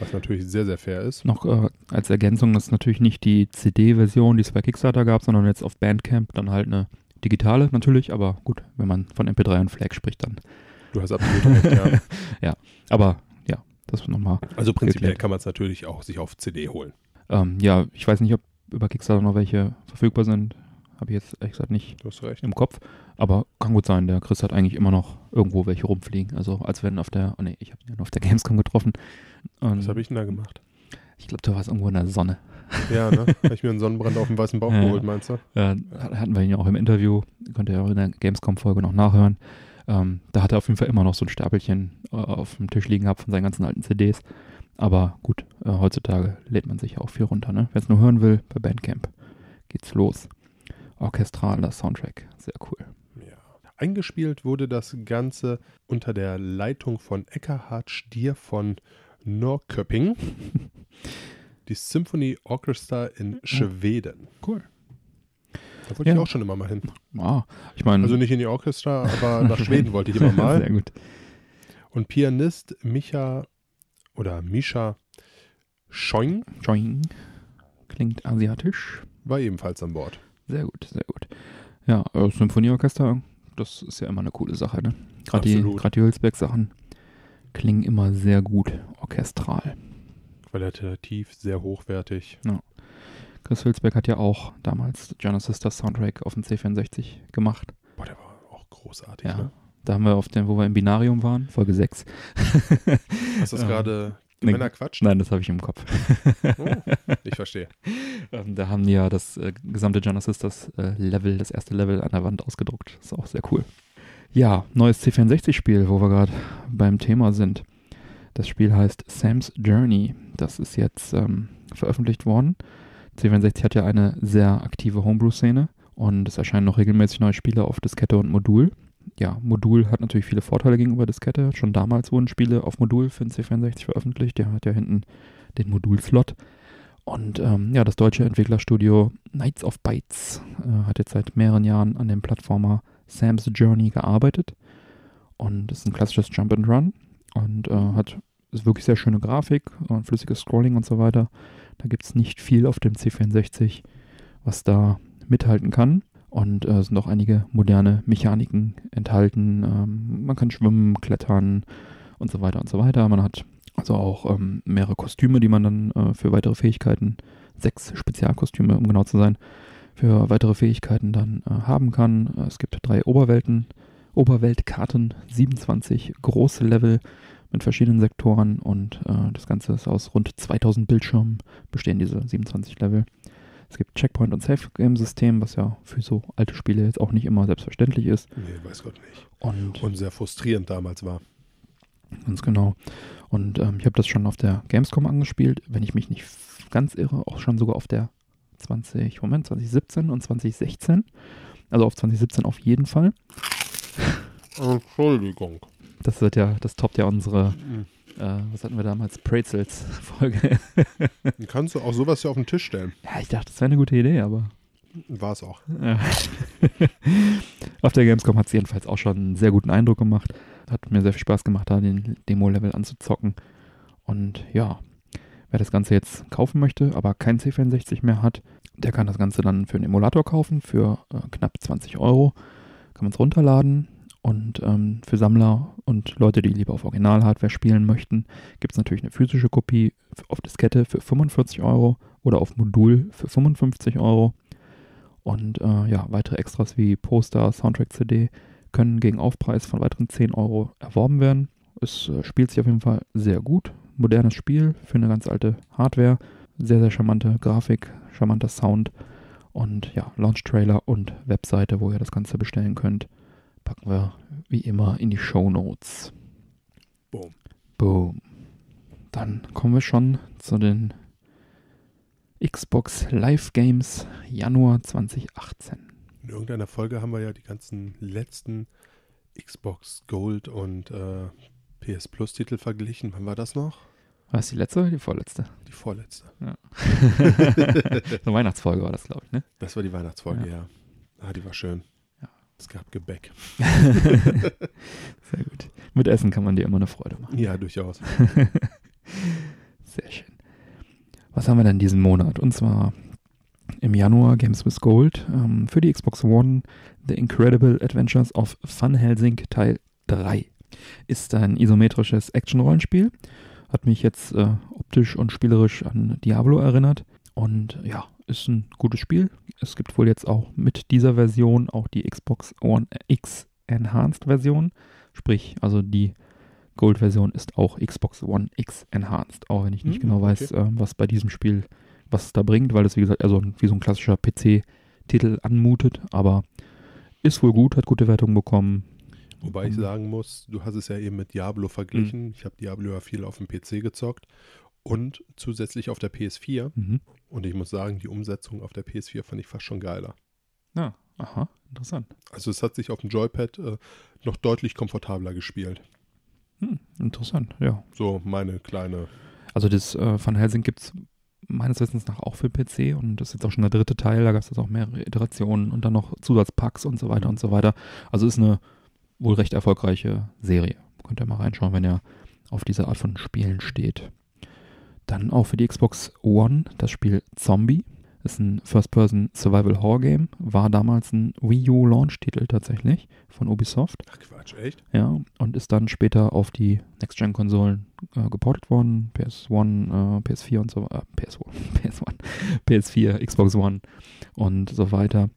Speaker 2: Was natürlich sehr, sehr fair ist.
Speaker 3: Noch äh, als Ergänzung, das ist natürlich nicht die CD-Version, die es bei Kickstarter gab, sondern jetzt auf Bandcamp dann halt eine digitale natürlich, aber gut, wenn man von MP3 und Flag spricht, dann.
Speaker 2: Du hast absolut recht, ja.
Speaker 3: ja, aber ja, das nochmal.
Speaker 2: Also prinzipiell
Speaker 3: geklärt.
Speaker 2: kann man es natürlich auch sich auf CD holen.
Speaker 3: Ähm, ja, ich weiß nicht, ob über Kickstarter noch welche verfügbar sind. Habe ich jetzt ehrlich gesagt nicht im Kopf. Aber kann gut sein, der Chris hat eigentlich immer noch irgendwo welche rumfliegen. Also als wenn auf der, oh nee, ich habe ihn auf der Gamescom getroffen. Und
Speaker 2: Was habe ich denn da gemacht?
Speaker 3: ich glaube, du warst irgendwo in der Sonne.
Speaker 2: Ja, ne? Habe ich mir einen Sonnenbrand auf dem weißen Bauch
Speaker 3: Ja.
Speaker 2: geholt, meinst du?
Speaker 3: Äh, hatten wir ihn ja auch im Interview, könnt ihr ja auch in der Gamescom-Folge noch nachhören. Ähm, da hat er auf jeden Fall immer noch so ein Stapelchen äh, auf dem Tisch liegen gehabt von seinen ganzen alten CDs. Aber gut, äh, heutzutage lädt man sich ja auch viel runter. Ne? Wer es nur hören will, bei Bandcamp geht's los. Orchestraler Soundtrack, sehr cool.
Speaker 2: Ja. Eingespielt wurde das Ganze unter der Leitung von Eckhard Stier von Norrköping. Die Symphony Orchestra in Schweden.
Speaker 3: Cool.
Speaker 2: Da wollte ich
Speaker 3: Ja.
Speaker 2: auch schon immer mal hin.
Speaker 3: Ah, ich meine,
Speaker 2: Also nicht in die Orchestra, aber nach Schweden wollte ich immer mal.
Speaker 3: sehr gut.
Speaker 2: Und Pianist Micha oder Misha Schoing
Speaker 3: Joing. Klingt asiatisch.
Speaker 2: war ebenfalls an Bord.
Speaker 3: Sehr gut, sehr gut. Ja, äh, Symphonieorchester, das ist ja immer eine coole Sache, ne? Gerade die, grad die Hülsberg-Sachen klingen immer sehr gut orchestral.
Speaker 2: Qualitativ sehr hochwertig.
Speaker 3: Chris Hülsberg hat ja auch damals Genesis das Soundtrack auf dem C64 gemacht.
Speaker 2: Boah, der war auch großartig.
Speaker 3: Ja.
Speaker 2: Ne?
Speaker 3: Da haben wir auf dem, wo wir im Binarium waren, Folge 6.
Speaker 2: Hast du das
Speaker 3: Ähm,
Speaker 2: gerade
Speaker 3: nee.
Speaker 2: Männer quatscht?
Speaker 3: Nein, das habe ich im Kopf.
Speaker 2: Oh, ich verstehe.
Speaker 3: Ähm, da haben die ja das äh, gesamte Genesis, das äh, Level, das erste Level an der Wand ausgedruckt. Ist auch sehr cool. Ja, neues C64-Spiel, wo wir gerade beim Thema sind. Das Spiel heißt Sam's Journey. Das ist jetzt ähm, veröffentlicht worden. C64 hat ja eine sehr aktive Homebrew-Szene und es erscheinen noch regelmäßig neue Spiele auf Diskette und Modul. Ja, Modul hat natürlich viele Vorteile gegenüber Diskette. Schon damals wurden Spiele auf Modul für den C64 veröffentlicht. Der hat ja hinten den Modulslot. Und ähm, ja, das deutsche Entwicklerstudio Knights of Bytes äh, hat jetzt seit mehreren Jahren an dem Plattformer Sam's Journey gearbeitet. Und ist ein klassisches Jump and Run und äh, hat wirklich sehr schöne Grafik und flüssiges Scrolling und so weiter. Da gibt es nicht viel auf dem C64, was da mithalten kann. Und äh, es sind auch einige moderne Mechaniken enthalten. Ähm, man kann schwimmen, klettern und so weiter und so weiter. Man hat also auch ähm, mehrere Kostüme, die man dann äh, für weitere Fähigkeiten, sechs Spezialkostüme, um genau zu sein, für weitere Fähigkeiten dann äh, haben kann. Äh, Es gibt drei Oberwelten, Oberweltkarten, 27 große Level mit verschiedenen Sektoren und äh, das Ganze ist aus rund 2000 Bildschirmen bestehen diese 27 Level. Es gibt Checkpoint- und Safe-Game-System, was ja für so alte Spiele jetzt auch nicht immer selbstverständlich ist.
Speaker 2: Nee, weiß Gott nicht.
Speaker 3: Und
Speaker 2: Und sehr frustrierend damals war.
Speaker 3: Ganz genau. Und ähm, ich habe das schon auf der Gamescom angespielt, wenn ich mich nicht ganz irre, auch schon sogar auf der 20, Moment, 2017 und 2016. Also auf 2017 auf jeden Fall.
Speaker 2: Entschuldigung.
Speaker 3: Das wird ja, das toppt ja unsere, äh, was hatten wir damals, Prezels-Folge.
Speaker 2: Kannst du auch sowas hier auf den Tisch stellen.
Speaker 3: ja, ich dachte, das wäre eine gute Idee, aber
Speaker 2: War es auch.
Speaker 3: Ja. Auf der Gamescom hat es jedenfalls auch schon einen sehr guten Eindruck gemacht. Hat mir sehr viel Spaß gemacht, da den Demo-Level anzuzocken. Und ja, wer das Ganze jetzt kaufen möchte, aber kein C64 mehr hat, der kann das Ganze dann für einen Emulator kaufen, für äh, knapp 20 Euro. Kann man es runterladen. Und ähm, für Sammler und Leute, die lieber auf Original-Hardware spielen möchten, gibt es natürlich eine physische Kopie auf Diskette für 45 Euro oder auf Modul für 55 Euro. Und äh, ja, weitere Extras wie Poster, Soundtrack-CD können gegen Aufpreis von weiteren 10 Euro erworben werden. Es äh, spielt sich auf jeden Fall sehr gut. Modernes Spiel für eine ganz alte Hardware. Sehr, sehr charmante Grafik, charmanter Sound. Und ja, Launch-Trailer und Webseite, wo ihr das Ganze bestellen könnt, packen wir wie immer in die Show Notes.
Speaker 2: Boom.
Speaker 3: Boom. Dann kommen wir schon zu den Xbox Live Games Januar 2018.
Speaker 2: In irgendeiner Folge haben wir ja die ganzen letzten Xbox Gold und äh, PS Plus Titel verglichen. Wann war das noch?
Speaker 3: War das die letzte oder die vorletzte?
Speaker 2: Die vorletzte.
Speaker 3: so Weihnachtsfolge war das, glaube ich, ne?
Speaker 2: Das war die Weihnachtsfolge, ja. Ah, die war schön.
Speaker 3: Ja.
Speaker 2: Es gab Gebäck.
Speaker 3: Sehr gut. Mit Essen kann man dir immer eine Freude machen.
Speaker 2: Ja, durchaus.
Speaker 3: Sehr schön. Was haben wir denn diesen Monat? Und zwar im Januar Games with Gold ähm, für die Xbox One The Incredible Adventures of Fun Helsing Teil 3. Ist ein isometrisches Action-Rollenspiel. Hat mich jetzt äh, optisch und spielerisch an Diablo erinnert. Und ja, ist ein gutes Spiel. Es gibt wohl jetzt auch mit dieser Version auch die Xbox One X Enhanced Version. Sprich, also die Gold-Version ist auch Xbox One X Enhanced. Auch wenn ich nicht
Speaker 2: Hm,
Speaker 3: genau weiß, äh, was bei diesem Spiel, was es da bringt, weil es wie gesagt also wie so ein klassischer PC-Titel anmutet. Aber ist wohl gut, hat gute Wertungen bekommen.
Speaker 2: Wobei ich
Speaker 3: Mhm.
Speaker 2: sagen muss, du hast es ja eben mit Diablo verglichen. Ich habe Diablo ja viel auf dem PC gezockt und zusätzlich auf der PS4.
Speaker 3: Mhm.
Speaker 2: Und ich muss sagen, die Umsetzung auf der PS4 fand ich fast schon geiler.
Speaker 3: Ja, aha, interessant.
Speaker 2: Also es hat sich auf dem Joypad äh, noch deutlich komfortabler gespielt.
Speaker 3: Hm, interessant, ja.
Speaker 2: So meine kleine.
Speaker 3: Also das äh, Van Helsing gibt es meines Wissens nach auch für PC und das ist jetzt auch schon der dritte Teil, da gab es jetzt auch mehrere Iterationen und dann noch Zusatzpacks und so weiter
Speaker 2: Mhm.
Speaker 3: und so weiter. Also ist eine wohl recht erfolgreiche Serie. Könnt ihr mal reinschauen, wenn ihr auf diese Art von Spielen steht. Dann auch für die Xbox One das Spiel Zombie. Ist ein First-Person-Survival-Horror-Game. War damals ein Wii U-Launch-Titel tatsächlich von Ubisoft.
Speaker 2: Ach Quatsch, echt?
Speaker 3: Ja, und ist dann später auf die Next-Gen-Konsolen äh, geportet worden. PS1, äh, PS4 und so äh, PS1, PS1, PS4, Xbox One und so weiter.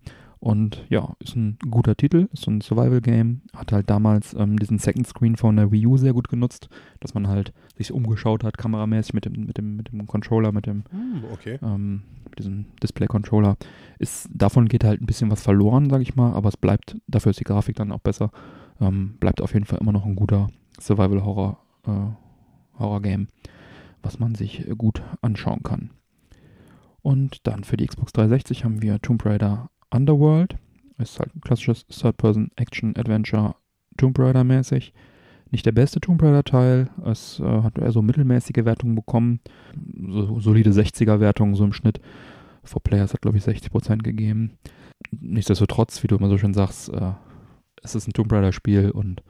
Speaker 3: Und ja, ist ein guter Titel, ist so ein Survival-Game. Hat halt damals ähm, diesen Second Screen von der Wii U sehr gut genutzt, dass man halt sich umgeschaut hat, kameramäßig mit dem, mit dem, mit dem Controller, mit dem
Speaker 2: Hm, okay.
Speaker 3: ähm, mit diesem Display-Controller. Ist, davon geht halt ein bisschen was verloren, sage ich mal, aber es bleibt, dafür ist die Grafik dann auch besser. Ähm, bleibt auf jeden Fall immer noch ein guter Survival-Horror, äh, Horror-Game, was man sich gut anschauen kann. Und dann für die Xbox 360 haben wir Tomb Raider Underworld. Ist halt ein klassisches Third-Person-Action-Adventure Tomb Raider-mäßig. Nicht der beste Tomb Raider-Teil. Es äh, hat eher so mittelmäßige Wertungen bekommen. So, solide 60er-Wertungen so im Schnitt. For Players hat, glaube ich, 60% gegeben. Nichtsdestotrotz, wie du immer so schön sagst, äh, es ist ein Tomb Raider-Spiel und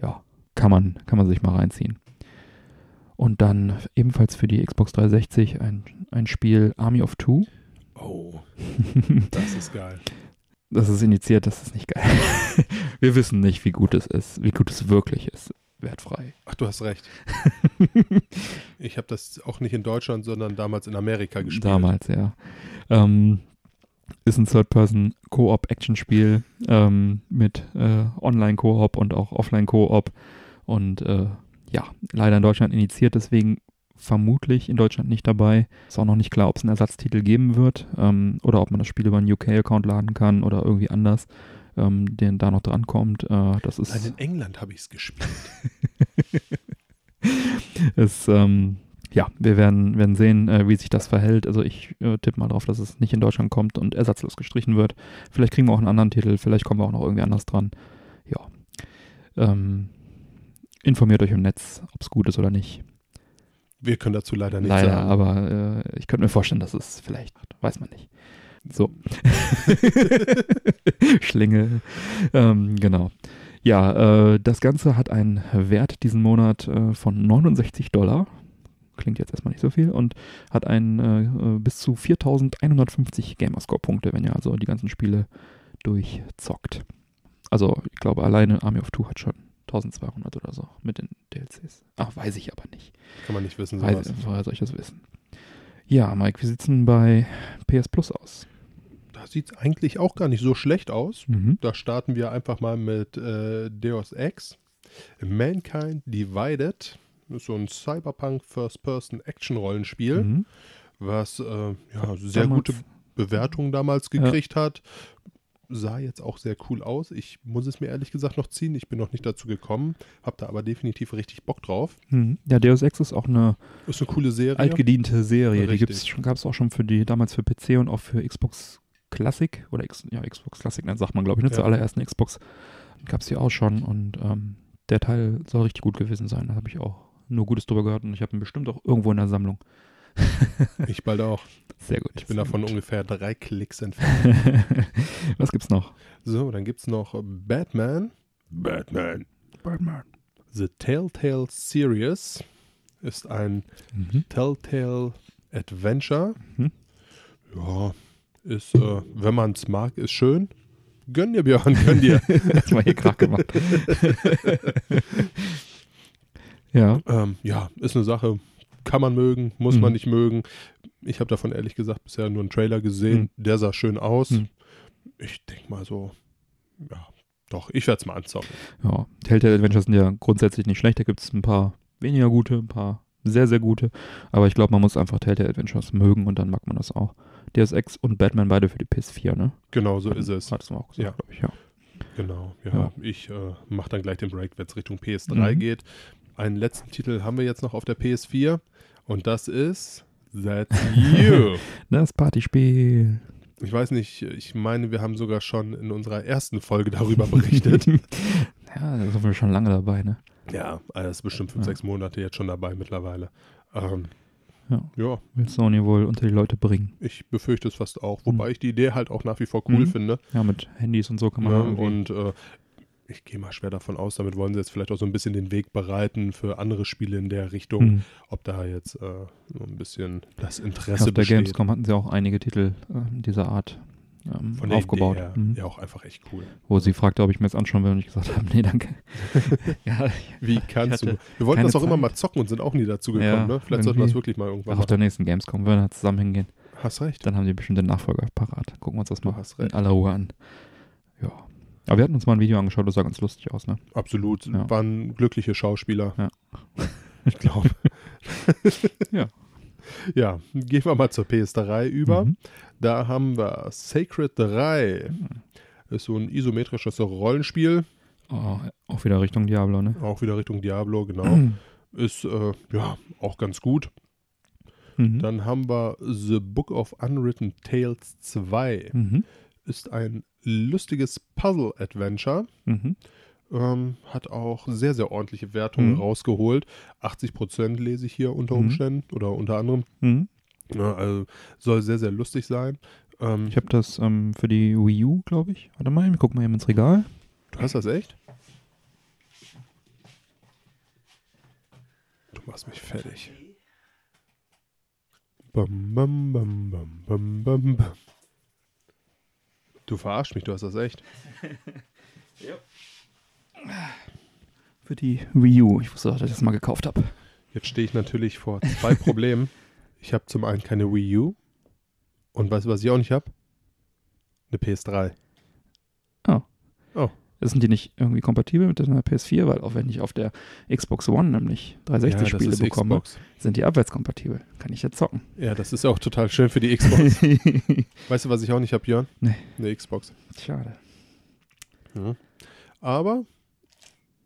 Speaker 3: ja, kann man, kann man sich mal reinziehen. Und dann ebenfalls für die Xbox 360 ein, ein Spiel Army of Two.
Speaker 2: Oh, das ist geil.
Speaker 3: Das ist initiiert, das ist nicht geil. Wir wissen nicht, wie gut es ist, wie gut es wirklich ist. Wertfrei.
Speaker 2: Ach, du hast recht. Ich habe das auch nicht in Deutschland, sondern damals in Amerika gespielt.
Speaker 3: Damals, ja. Ähm, ist ein Third-Person-Koop-Action-Spiel ähm, mit äh, Online-Koop und auch Offline-Koop. Und äh, ja, leider in Deutschland initiiert, deswegen vermutlich in Deutschland nicht dabei. Ist auch noch nicht klar, ob es einen Ersatztitel geben wird ähm, oder ob man das Spiel über einen UK-Account laden kann oder irgendwie anders, ähm, den da noch drankommt. Äh, das ist.
Speaker 2: Nein, in England habe ich es gespielt.
Speaker 3: ist, ähm, ja, wir werden, werden sehen, äh, wie sich das verhält. Also ich äh, tippe mal drauf, dass es nicht in Deutschland kommt und ersatzlos gestrichen wird. Vielleicht kriegen wir auch einen anderen Titel, vielleicht kommen wir auch noch irgendwie anders dran. Ja. Ähm, informiert euch im Netz, ob es gut ist oder nicht.
Speaker 2: Wir können dazu leider nichts
Speaker 3: Leider,
Speaker 2: sagen.
Speaker 3: aber äh, ich könnte mir vorstellen, dass es vielleicht, weiß man nicht. So. Schlinge. Ähm, genau. Ja, äh, das Ganze hat einen Wert diesen Monat äh, von 69 Dollar. Klingt jetzt erstmal nicht so viel und hat einen äh, äh, bis zu 4150 Gamerscore-Punkte, wenn ihr also die ganzen Spiele durchzockt. Also, ich glaube, alleine Army of Two hat schon 1200 oder so mit den DLCs. Ach, weiß ich aber nicht.
Speaker 2: Kann man nicht wissen,
Speaker 3: Weiß,
Speaker 2: sowas.
Speaker 3: woher soll ich das wissen? Ja, Mike, wie sieht's denn bei PS Plus aus?
Speaker 2: Da sieht es eigentlich auch gar nicht so schlecht aus.
Speaker 3: Mhm.
Speaker 2: Da starten wir einfach mal mit äh, Deus Ex. Mankind Divided. Das ist so ein Cyberpunk First-Person-Action-Rollenspiel,
Speaker 3: Mhm.
Speaker 2: was äh, ja, sehr
Speaker 3: Damals-
Speaker 2: gute Bewertungen damals gekriegt hat. Sah jetzt auch sehr cool aus. Ich muss es mir ehrlich gesagt noch ziehen. Ich bin noch nicht dazu gekommen, habe da aber definitiv richtig Bock drauf.
Speaker 3: Mhm. Ja, Deus Ex ist auch eine
Speaker 2: Ist eine coole Serie.
Speaker 3: altgediente Serie. Die
Speaker 2: Richtig.
Speaker 3: gibt's schon, gab es auch schon für die, damals für PC und auch für Xbox Classic oder X, ja, Xbox Classic, dann sagt man, glaube ich, ne, zur
Speaker 2: Ja.
Speaker 3: allerersten Xbox gab es die auch schon und ähm, der Teil soll richtig gut gewesen sein. Da habe ich auch nur Gutes drüber gehört und ich habe ihn bestimmt auch irgendwo in der Sammlung.
Speaker 2: Ich bald auch.
Speaker 3: Sehr gut.
Speaker 2: Ich bin davon
Speaker 3: gut.
Speaker 2: ungefähr drei Klicks entfernt.
Speaker 3: Was gibt's noch?
Speaker 2: So, dann gibt es noch Batman. Batman.
Speaker 3: Batman.
Speaker 2: The Telltale Series. ist ein
Speaker 3: Mhm.
Speaker 2: Telltale Adventure.
Speaker 3: Mhm.
Speaker 2: Ja, ist, äh, wenn man es mag, ist schön. Gönn dir, Björn, gönn dir.
Speaker 3: Das war hier Krach gemacht. ja.
Speaker 2: ähm, ja, ist eine Sache, kann man mögen, muss
Speaker 3: Mhm.
Speaker 2: man nicht mögen. Ich habe davon ehrlich gesagt bisher nur einen Trailer gesehen. Der sah schön aus.
Speaker 3: Mhm.
Speaker 2: Ich denke mal so, ja, doch, ich werde es mal anzocken.
Speaker 3: Ja, Telltale Adventures sind ja grundsätzlich nicht schlecht. Da gibt es ein paar weniger gute, ein paar sehr, sehr gute. Aber ich glaube, man muss einfach Telltale Adventures mögen und dann mag man das auch. Deus Ex und Batman beide für die PS4, ne?
Speaker 2: Genau so ist es.
Speaker 3: Hattest du auch gesagt,
Speaker 2: Ja.
Speaker 3: glaube ich, ja.
Speaker 2: Genau, ja.
Speaker 3: Ja.
Speaker 2: Ich äh, mache dann gleich den Break, wenn es Richtung PS3
Speaker 3: Mhm.
Speaker 2: geht. Einen letzten Titel haben wir jetzt noch auf der PS4 und das ist That's You.
Speaker 3: Das Partyspiel.
Speaker 2: ich weiß nicht, ich meine, wir haben sogar schon in unserer ersten Folge darüber berichtet.
Speaker 3: ja, da sind wir schon lange dabei, ne?
Speaker 2: ja, also das ist bestimmt fünf,
Speaker 3: Ja.
Speaker 2: sechs Monate jetzt schon dabei mittlerweile. Ähm,
Speaker 3: Ja.
Speaker 2: ja,
Speaker 3: Will Sony wohl unter die Leute bringen.
Speaker 2: ich befürchte es fast auch, wobei ich die Idee halt auch nach wie vor cool
Speaker 3: Mhm.
Speaker 2: finde.
Speaker 3: Ja, mit Handys und so kann man
Speaker 2: Ja, und äh, ich gehe mal schwer davon aus, damit wollen sie jetzt vielleicht auch so ein bisschen den Weg bereiten für andere Spiele in der Richtung,
Speaker 3: Mhm.
Speaker 2: ob da jetzt äh, so ein bisschen das
Speaker 3: Ja,
Speaker 2: Interesse
Speaker 3: auf der
Speaker 2: besteht.
Speaker 3: Gamescom hatten sie auch einige Titel äh, dieser Art ähm,
Speaker 2: Von
Speaker 3: aufgebaut.
Speaker 2: Her,
Speaker 3: Mhm.
Speaker 2: ja auch einfach echt cool.
Speaker 3: Wo sie fragte, ob ich mir jetzt anschauen will und ich gesagt habe, nee, danke. ja,
Speaker 2: Wie kannst du? Wir wollten das auch immer
Speaker 3: Zeit.
Speaker 2: mal zocken und sind auch nie dazu gekommen.
Speaker 3: Ja,
Speaker 2: ne? Vielleicht sollten wir das wirklich mal irgendwann
Speaker 3: auf
Speaker 2: machen.
Speaker 3: der nächsten Gamescom, wenn wir da zusammen hingehen,
Speaker 2: Hast recht.
Speaker 3: dann haben die bestimmt den Nachfolger parat. Gucken wir uns das mal in aller Ruhe an. Aber wir hatten uns mal ein Video angeschaut, das sah ganz lustig aus, ne?
Speaker 2: Absolut.
Speaker 3: Ja.
Speaker 2: Waren glückliche Schauspieler.
Speaker 3: Ja.
Speaker 2: Ich glaube.
Speaker 3: Ja.
Speaker 2: Ja, gehen wir mal zur PS3 über.
Speaker 3: Mhm.
Speaker 2: Da haben wir Sacred 3. Ist so ein isometrisches Rollenspiel.
Speaker 3: Oh, auch wieder Richtung Diablo, ne?
Speaker 2: Auch wieder Richtung Diablo, genau. Ist äh, ja auch ganz gut.
Speaker 3: Mhm.
Speaker 2: Dann haben wir The Book of Unwritten Tales 2.
Speaker 3: Mhm.
Speaker 2: Ist ein lustiges Puzzle-Adventure.
Speaker 3: Mhm.
Speaker 2: Ähm, hat auch sehr, sehr ordentliche Wertungen
Speaker 3: Mhm.
Speaker 2: rausgeholt. 80% lese ich hier unter
Speaker 3: Mhm.
Speaker 2: Umständen oder unter anderem.
Speaker 3: Mhm.
Speaker 2: Ja, also soll sehr, sehr lustig sein. Ähm,
Speaker 3: Ich habe das ähm, für die Wii U, glaube ich. Warte mal, wir gucken mal eben ins Regal.
Speaker 2: du hast das echt? Du machst mich fertig. Bam, bam, bam, bam, bam, bam, bam. Du verarschst mich, du hast das echt.
Speaker 3: Für die Wii U. Ich wusste, dass ich das mal gekauft habe.
Speaker 2: Jetzt stehe ich natürlich vor zwei Problemen. Ich habe zum einen keine Wii U und weißt du, was ich auch nicht habe? Eine PS3.
Speaker 3: Sind die nicht irgendwie kompatibel mit der PS4? Weil auch wenn ich auf der Xbox One nämlich 360-Spiele bekomme,
Speaker 2: Xbox.
Speaker 3: sind die abwärtskompatibel. Kann ich jetzt zocken.
Speaker 2: Ja, das ist auch total schön für die Xbox. weißt du, was ich auch nicht habe, Björn?
Speaker 3: Nee.
Speaker 2: Eine Xbox.
Speaker 3: Schade.
Speaker 2: Mhm. Aber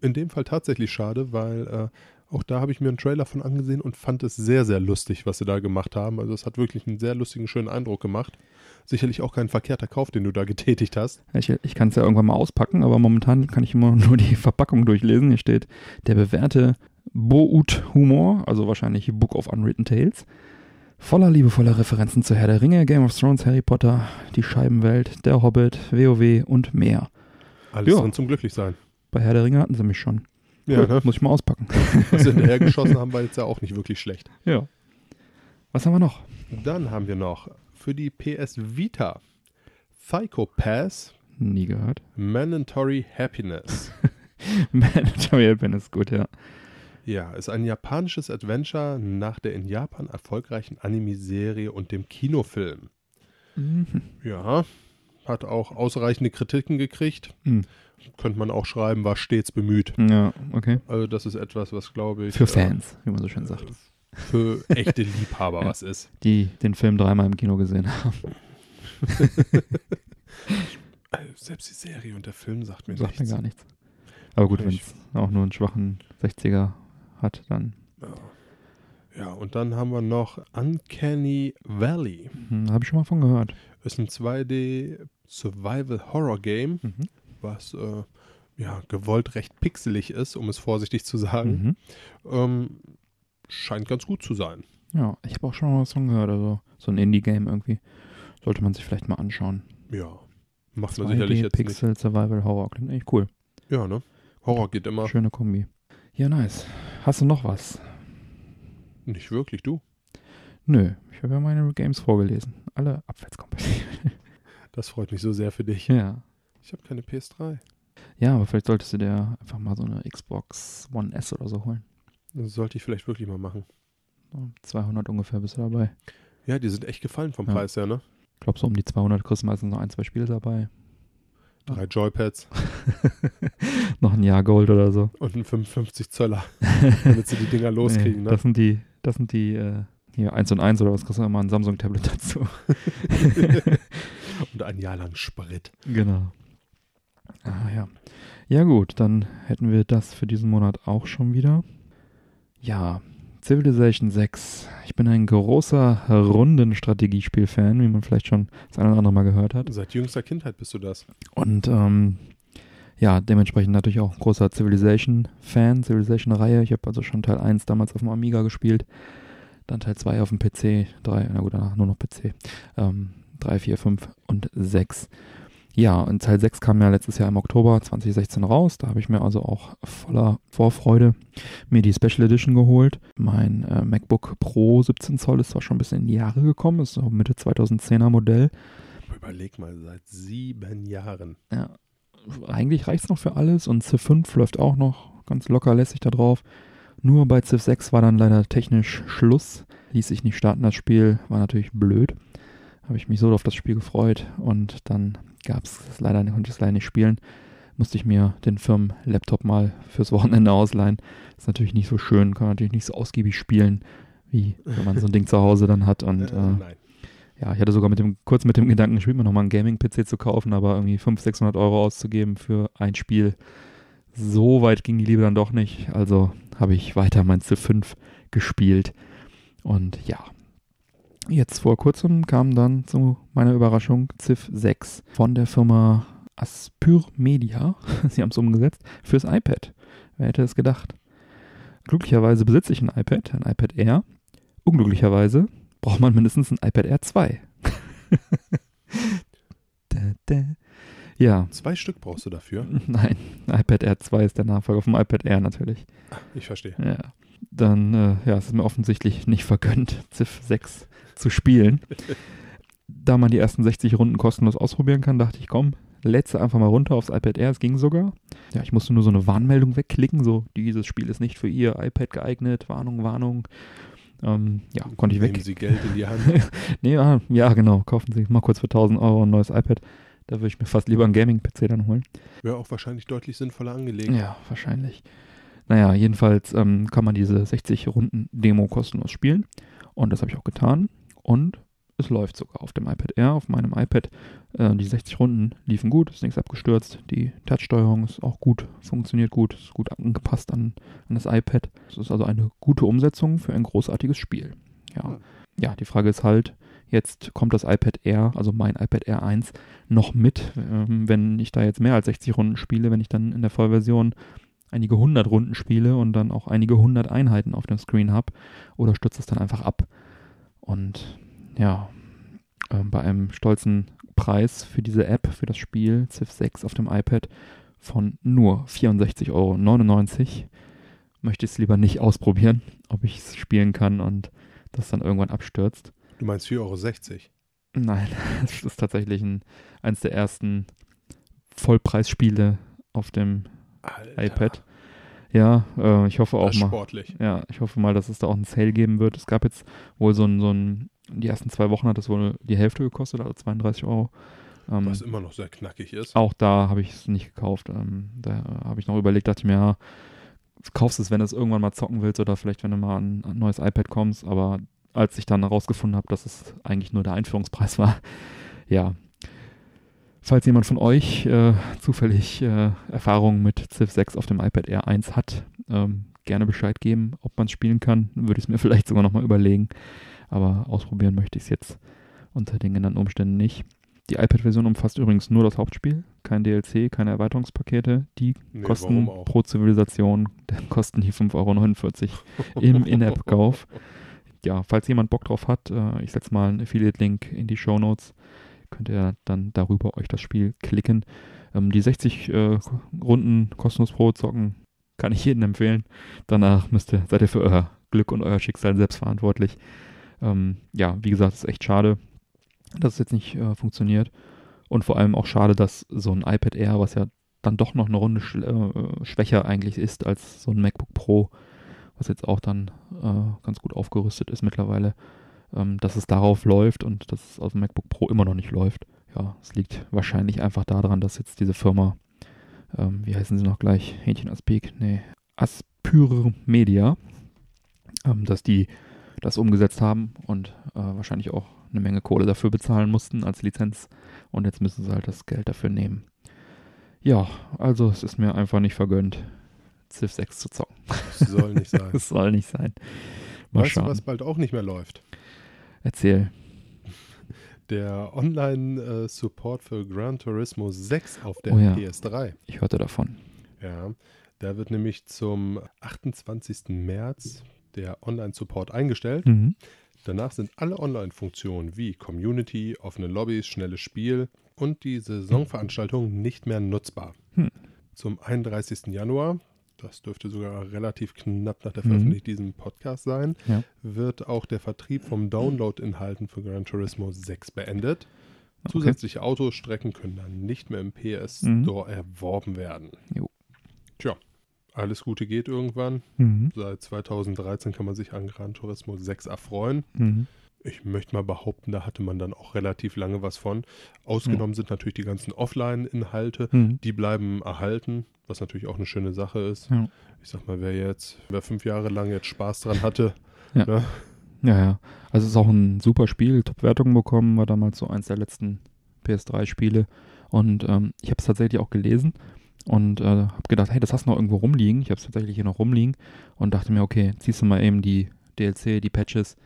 Speaker 2: in dem Fall tatsächlich schade, weil äh, auch da habe ich mir einen Trailer von angesehen und fand es sehr, sehr lustig, was sie da gemacht haben. Also es hat wirklich einen sehr lustigen, schönen Eindruck gemacht. Sicherlich auch kein verkehrter Kauf, den du da getätigt hast.
Speaker 3: Ich, ich kann es ja irgendwann mal auspacken, aber momentan kann ich immer nur die Verpackung durchlesen. Hier steht der bewährte Boot Humor, also wahrscheinlich Book of Unwritten Tales. Voller liebevoller Referenzen zu Herr der Ringe, Game of Thrones, Harry Potter, Die Scheibenwelt, Der Hobbit, WoW und mehr.
Speaker 2: Alles
Speaker 3: Ja.
Speaker 2: drin zum Glücklichsein.
Speaker 3: Bei Herr der Ringe hatten sie mich schon.
Speaker 2: Ja, ne?
Speaker 3: Muss ich mal auspacken.
Speaker 2: Was sie hinterher geschossen haben, war jetzt ja auch nicht wirklich schlecht.
Speaker 3: ja. Was haben wir noch?
Speaker 2: Dann haben wir noch für die PS Vita Psychopass
Speaker 3: Nie gehört.
Speaker 2: Mandatory Happiness.
Speaker 3: Mandatory Happen ist gut, ja.
Speaker 2: Ja, ist ein japanisches Adventure nach der in Japan erfolgreichen Anime-Serie und dem Kinofilm.
Speaker 3: Mhm.
Speaker 2: Ja, hat auch ausreichende Kritiken gekriegt.
Speaker 3: Mhm.
Speaker 2: Könnte man auch schreiben, war stets bemüht.
Speaker 3: Ja, okay.
Speaker 2: Also das ist etwas, was glaube ich
Speaker 3: Für
Speaker 2: äh,
Speaker 3: Fans, wie man so schön sagt.
Speaker 2: für echte Liebhaber
Speaker 3: Ja.
Speaker 2: was ist.
Speaker 3: Die den Film dreimal im Kino gesehen haben.
Speaker 2: Also selbst die Serie und der Film sagt mir
Speaker 3: Sagt mir
Speaker 2: nichts.
Speaker 3: gar nichts. Aber gut, wenn es auch nur einen schwachen 60er hat, dann
Speaker 2: Ja. ja, und dann haben wir noch Uncanny Valley.
Speaker 3: hm, habe ich schon mal von gehört.
Speaker 2: Ist ein 2D Survival Horror Game,
Speaker 3: Mhm.
Speaker 2: was äh, ja gewollt recht pixelig ist, um es vorsichtig zu sagen.
Speaker 3: Mhm.
Speaker 2: Ähm, scheint ganz gut zu sein.
Speaker 3: Ja, ich habe auch schon mal was von gehört. Also so ein Indie-Game irgendwie. Sollte man sich vielleicht mal anschauen.
Speaker 2: Ja, macht man sicherlich
Speaker 3: 2D
Speaker 2: jetzt nicht.
Speaker 3: Pixel Survival Horror. Klingt echt cool.
Speaker 2: Ja, ne? Horror geht immer.
Speaker 3: Schöne Kombi. Ja, nice. Hast du noch was?
Speaker 2: Nicht wirklich, du.
Speaker 3: Nö, ich habe ja meine Games vorgelesen. Alle abwärtskompatibel.
Speaker 2: Das freut mich so sehr für dich.
Speaker 3: ja.
Speaker 2: Ich habe keine PS3.
Speaker 3: Ja, aber vielleicht solltest du dir einfach mal so eine Xbox One S oder so holen.
Speaker 2: Das sollte ich vielleicht wirklich mal machen.
Speaker 3: So 200 ungefähr bist du dabei.
Speaker 2: Ja, die sind echt gefallen vom
Speaker 3: Ja.
Speaker 2: Preis her, ne?
Speaker 3: Ich glaube, so um die 200 kriegst du meistens noch ein, zwei Spiele dabei.
Speaker 2: Drei Joypads
Speaker 3: noch ein Jahr Gold oder so.
Speaker 2: und ein 55 Zöller, damit sie die Dinger loskriegen,
Speaker 3: Nee,
Speaker 2: ne?
Speaker 3: Das sind die, das sind die, äh, hier 1 und 1 oder was kriegst du immer ein Samsung-Tablet dazu.
Speaker 2: Und ein Jahr lang Sprit.
Speaker 3: Genau. Ah ja. Ja gut, dann hätten wir das für diesen Monat auch schon wieder. Ja, Civilization 6. Ich bin ein großer Rundenstrategiespiel-Fan, wie man vielleicht schon das eine oder andere Mal gehört hat.
Speaker 2: Seit jüngster Kindheit bist du das.
Speaker 3: Und ähm, ja, dementsprechend natürlich auch ein großer Civilization-Fan, Civilization-Reihe. Ich habe also schon Teil 1 damals auf dem Amiga gespielt, dann Teil 2 auf dem PC, 3, na gut, danach nur noch PC, ähm, 3, 4, 5 und 6. Ja, und Teil 6 kam ja letztes Jahr im Oktober 2016 raus. Da habe ich mir also auch voller Vorfreude mir die Special Edition geholt. Mein äh, MacBook Pro 17 Zoll ist zwar schon ein bisschen in die Jahre gekommen, ist so Mitte 2010er Modell.
Speaker 2: Überleg mal, seit sieben Jahren.
Speaker 3: Ja, eigentlich reicht es noch für alles und Civ 5 läuft auch noch ganz locker lässig da drauf. Nur bei Civ 6 war dann leider technisch Schluss. Ließ sich nicht starten, das Spiel. War natürlich blöd. Habe ich mich so auf das Spiel gefreut und dann gab es leider, konnte ich es leider nicht spielen. Musste ich mir den Firmen-Laptop mal fürs Wochenende ausleihen. Ist natürlich nicht so schön, kann man natürlich nicht so ausgiebig spielen, wie wenn man so ein Ding zu Hause dann hat. Und
Speaker 2: äh,
Speaker 3: äh, ja, ich hatte sogar mit dem, kurz mit dem Gedanken gespielt, mir nochmal einen Gaming-PC zu kaufen, aber irgendwie 500, 600 Euro auszugeben für ein Spiel, so weit ging die Liebe dann doch nicht. Also habe ich weiter mein Civ 5 gespielt. Und ja, jetzt vor kurzem kam dann zu meiner Überraschung Civ 6 von der Firma Aspyr Media. Sie haben es umgesetzt fürs iPad. Wer hätte es gedacht? Glücklicherweise besitze ich ein iPad, ein iPad Air. Unglücklicherweise braucht man mindestens ein iPad Air 2. da, da. Ja,
Speaker 2: Zwei Stück brauchst du dafür.
Speaker 3: nein, iPad Air 2 ist der Nachfolger vom iPad Air natürlich.
Speaker 2: Ich verstehe.
Speaker 3: Ja, dann, äh, ja, es ist mir offensichtlich nicht vergönnt, Civ 6 zu spielen. da man die ersten 60 Runden kostenlos ausprobieren kann, dachte ich, komm, du einfach mal runter aufs iPad Air, es ging sogar. Ja, ich musste nur so eine Warnmeldung wegklicken, so, dieses Spiel ist nicht für Ihr iPad geeignet, Warnung, Warnung. Ähm, ja, konnte ich weg.
Speaker 2: Nehmen sie Geld in die Hand.
Speaker 3: Nee, ja, ja, genau. Kaufen Sie mal kurz für 1000 Euro ein neues iPad. Da würde ich mir fast lieber einen Gaming-PC dann holen.
Speaker 2: Wäre auch wahrscheinlich deutlich sinnvoller angelegt.
Speaker 3: Ja, wahrscheinlich. Naja, jedenfalls ähm, kann man diese 60 Runden Demo kostenlos spielen. Und das habe ich auch getan. Und es läuft sogar auf dem iPad Air, auf meinem iPad. Äh, die 60 Runden liefen gut, ist nichts abgestürzt. Die Touchsteuerung ist auch gut, funktioniert gut, ist gut angepasst an, an das iPad. Es ist also eine gute Umsetzung für ein großartiges Spiel. Ja.
Speaker 2: Hm.
Speaker 3: ja, die Frage ist halt, jetzt kommt das iPad Air, also mein iPad Air 1, noch mit, ähm, wenn ich da jetzt mehr als 60 Runden spiele, wenn ich dann in der Vollversion einige hundert Runden spiele und dann auch einige hundert Einheiten auf dem Screen habe, oder stürzt es dann einfach ab? Und ja, ähm, bei einem stolzen Preis für diese App, für das Spiel Civ 6 auf dem iPad von nur 64,99 Euro möchte ich es lieber nicht ausprobieren, ob ich es spielen kann und das dann irgendwann abstürzt.
Speaker 2: Du meinst 4,60 Euro?
Speaker 3: Nein, es ist tatsächlich ein, eins der ersten Vollpreisspiele auf dem
Speaker 2: Alter,
Speaker 3: iPad. Ja, äh, ich hoffe auch
Speaker 2: Das ist
Speaker 3: mal.
Speaker 2: sportlich.
Speaker 3: Ja, ich hoffe mal, dass es da auch einen Sale geben wird. Es gab jetzt wohl so ein, so ein, die ersten zwei Wochen hat das wohl die Hälfte gekostet, also 32 Euro. Ähm,
Speaker 2: Was immer noch sehr knackig ist.
Speaker 3: auch da habe ich es nicht gekauft. Ähm, da habe ich noch überlegt, dachte ich mir, ja, kaufst es, wenn du es irgendwann mal zocken willst oder vielleicht, wenn du mal an ein neues iPad kommst. Aber als ich dann herausgefunden habe, dass es eigentlich nur der Einführungspreis war, ja. Falls jemand von euch äh, zufällig äh, Erfahrungen mit Civ 6 auf dem iPad Air 1 hat, ähm, gerne Bescheid geben, ob man es spielen kann. Würde ich es mir vielleicht sogar nochmal überlegen. Aber ausprobieren möchte ich es jetzt unter den genannten Umständen nicht. Die iPad-Version umfasst übrigens nur das Hauptspiel, kein DLC, keine Erweiterungspakete. Die
Speaker 2: Nee,
Speaker 3: kosten pro Zivilisation, kosten die 5,49 Euro im In-App-Kauf. Ja, falls jemand Bock drauf hat, äh, ich setze mal einen Affiliate-Link in die Show Notes, könnt ihr dann darüber euch das Spiel klicken. Ähm, die 60 äh, Runden kostenlos pro zocken kann ich jedem empfehlen. Danach müsst ihr, seid ihr für euer Glück und euer Schicksal selbst verantwortlich. Ähm, ja, wie gesagt, ist echt schade, dass es jetzt nicht äh, funktioniert. Und vor allem auch schade, dass so ein iPad Air, was ja dann doch noch eine Runde sch äh, schwächer eigentlich ist als so ein MacBook Pro, was jetzt auch dann äh, ganz gut aufgerüstet ist mittlerweile, ähm, dass es darauf läuft und dass es auf dem MacBook Pro immer noch nicht läuft. Ja, es liegt wahrscheinlich einfach daran, dass jetzt diese Firma, ähm, wie heißen sie noch gleich? Hähnchen Aspik? Nee, Aspyr Media, ähm, dass die das umgesetzt haben und äh, wahrscheinlich auch eine Menge Kohle dafür bezahlen mussten als Lizenz und jetzt müssen sie halt das Geld dafür nehmen. Ja, also es ist mir einfach nicht vergönnt, Civ 6 zu zocken.
Speaker 2: Das soll nicht sein.
Speaker 3: Es soll nicht sein. Mal
Speaker 2: weißt
Speaker 3: schauen.
Speaker 2: du, was bald auch nicht mehr läuft?
Speaker 3: Erzähl.
Speaker 2: Der Online-Support für Gran Turismo 6 auf der
Speaker 3: Oh ja.
Speaker 2: PS3.
Speaker 3: Ich hörte davon.
Speaker 2: Ja, da wird nämlich zum 28. März der Online-Support eingestellt.
Speaker 3: Mhm.
Speaker 2: Danach sind alle Online-Funktionen wie Community, offene Lobbys, schnelles Spiel und die Saisonveranstaltungen nicht mehr nutzbar.
Speaker 3: Hm.
Speaker 2: Zum 31. Januar, das dürfte sogar relativ knapp nach der
Speaker 3: Mhm.
Speaker 2: Veröffentlichung diesem Podcast sein,
Speaker 3: Ja.
Speaker 2: wird auch der Vertrieb vom Download-Inhalten für Gran Turismo 6 beendet.
Speaker 3: Okay.
Speaker 2: Zusätzliche Autostrecken können dann nicht mehr im PS
Speaker 3: Mhm.
Speaker 2: Store erworben werden.
Speaker 3: Jo.
Speaker 2: Tja, alles Gute geht irgendwann.
Speaker 3: Mhm.
Speaker 2: Seit 2013 kann man sich an Gran Turismo 6 erfreuen.
Speaker 3: Mhm.
Speaker 2: Ich möchte mal behaupten, da hatte man dann auch relativ lange was von. Ausgenommen sind natürlich die ganzen Offline-Inhalte.
Speaker 3: Mhm.
Speaker 2: Die bleiben erhalten, was natürlich auch eine schöne Sache ist.
Speaker 3: Ja.
Speaker 2: Ich sag mal, wer jetzt, wer fünf Jahre lang jetzt Spaß dran hatte,
Speaker 3: Ja.
Speaker 2: ne?
Speaker 3: Ja, ja. Also es ist auch ein super Spiel, Top-Wertungen bekommen, war damals so eins der letzten PS3-Spiele. Und ähm, ich habe es tatsächlich auch gelesen und äh, habe gedacht, hey, das hast du noch irgendwo rumliegen. Ich habe es tatsächlich hier noch rumliegen und dachte mir, okay, ziehst du mal eben die DLC, die Patches,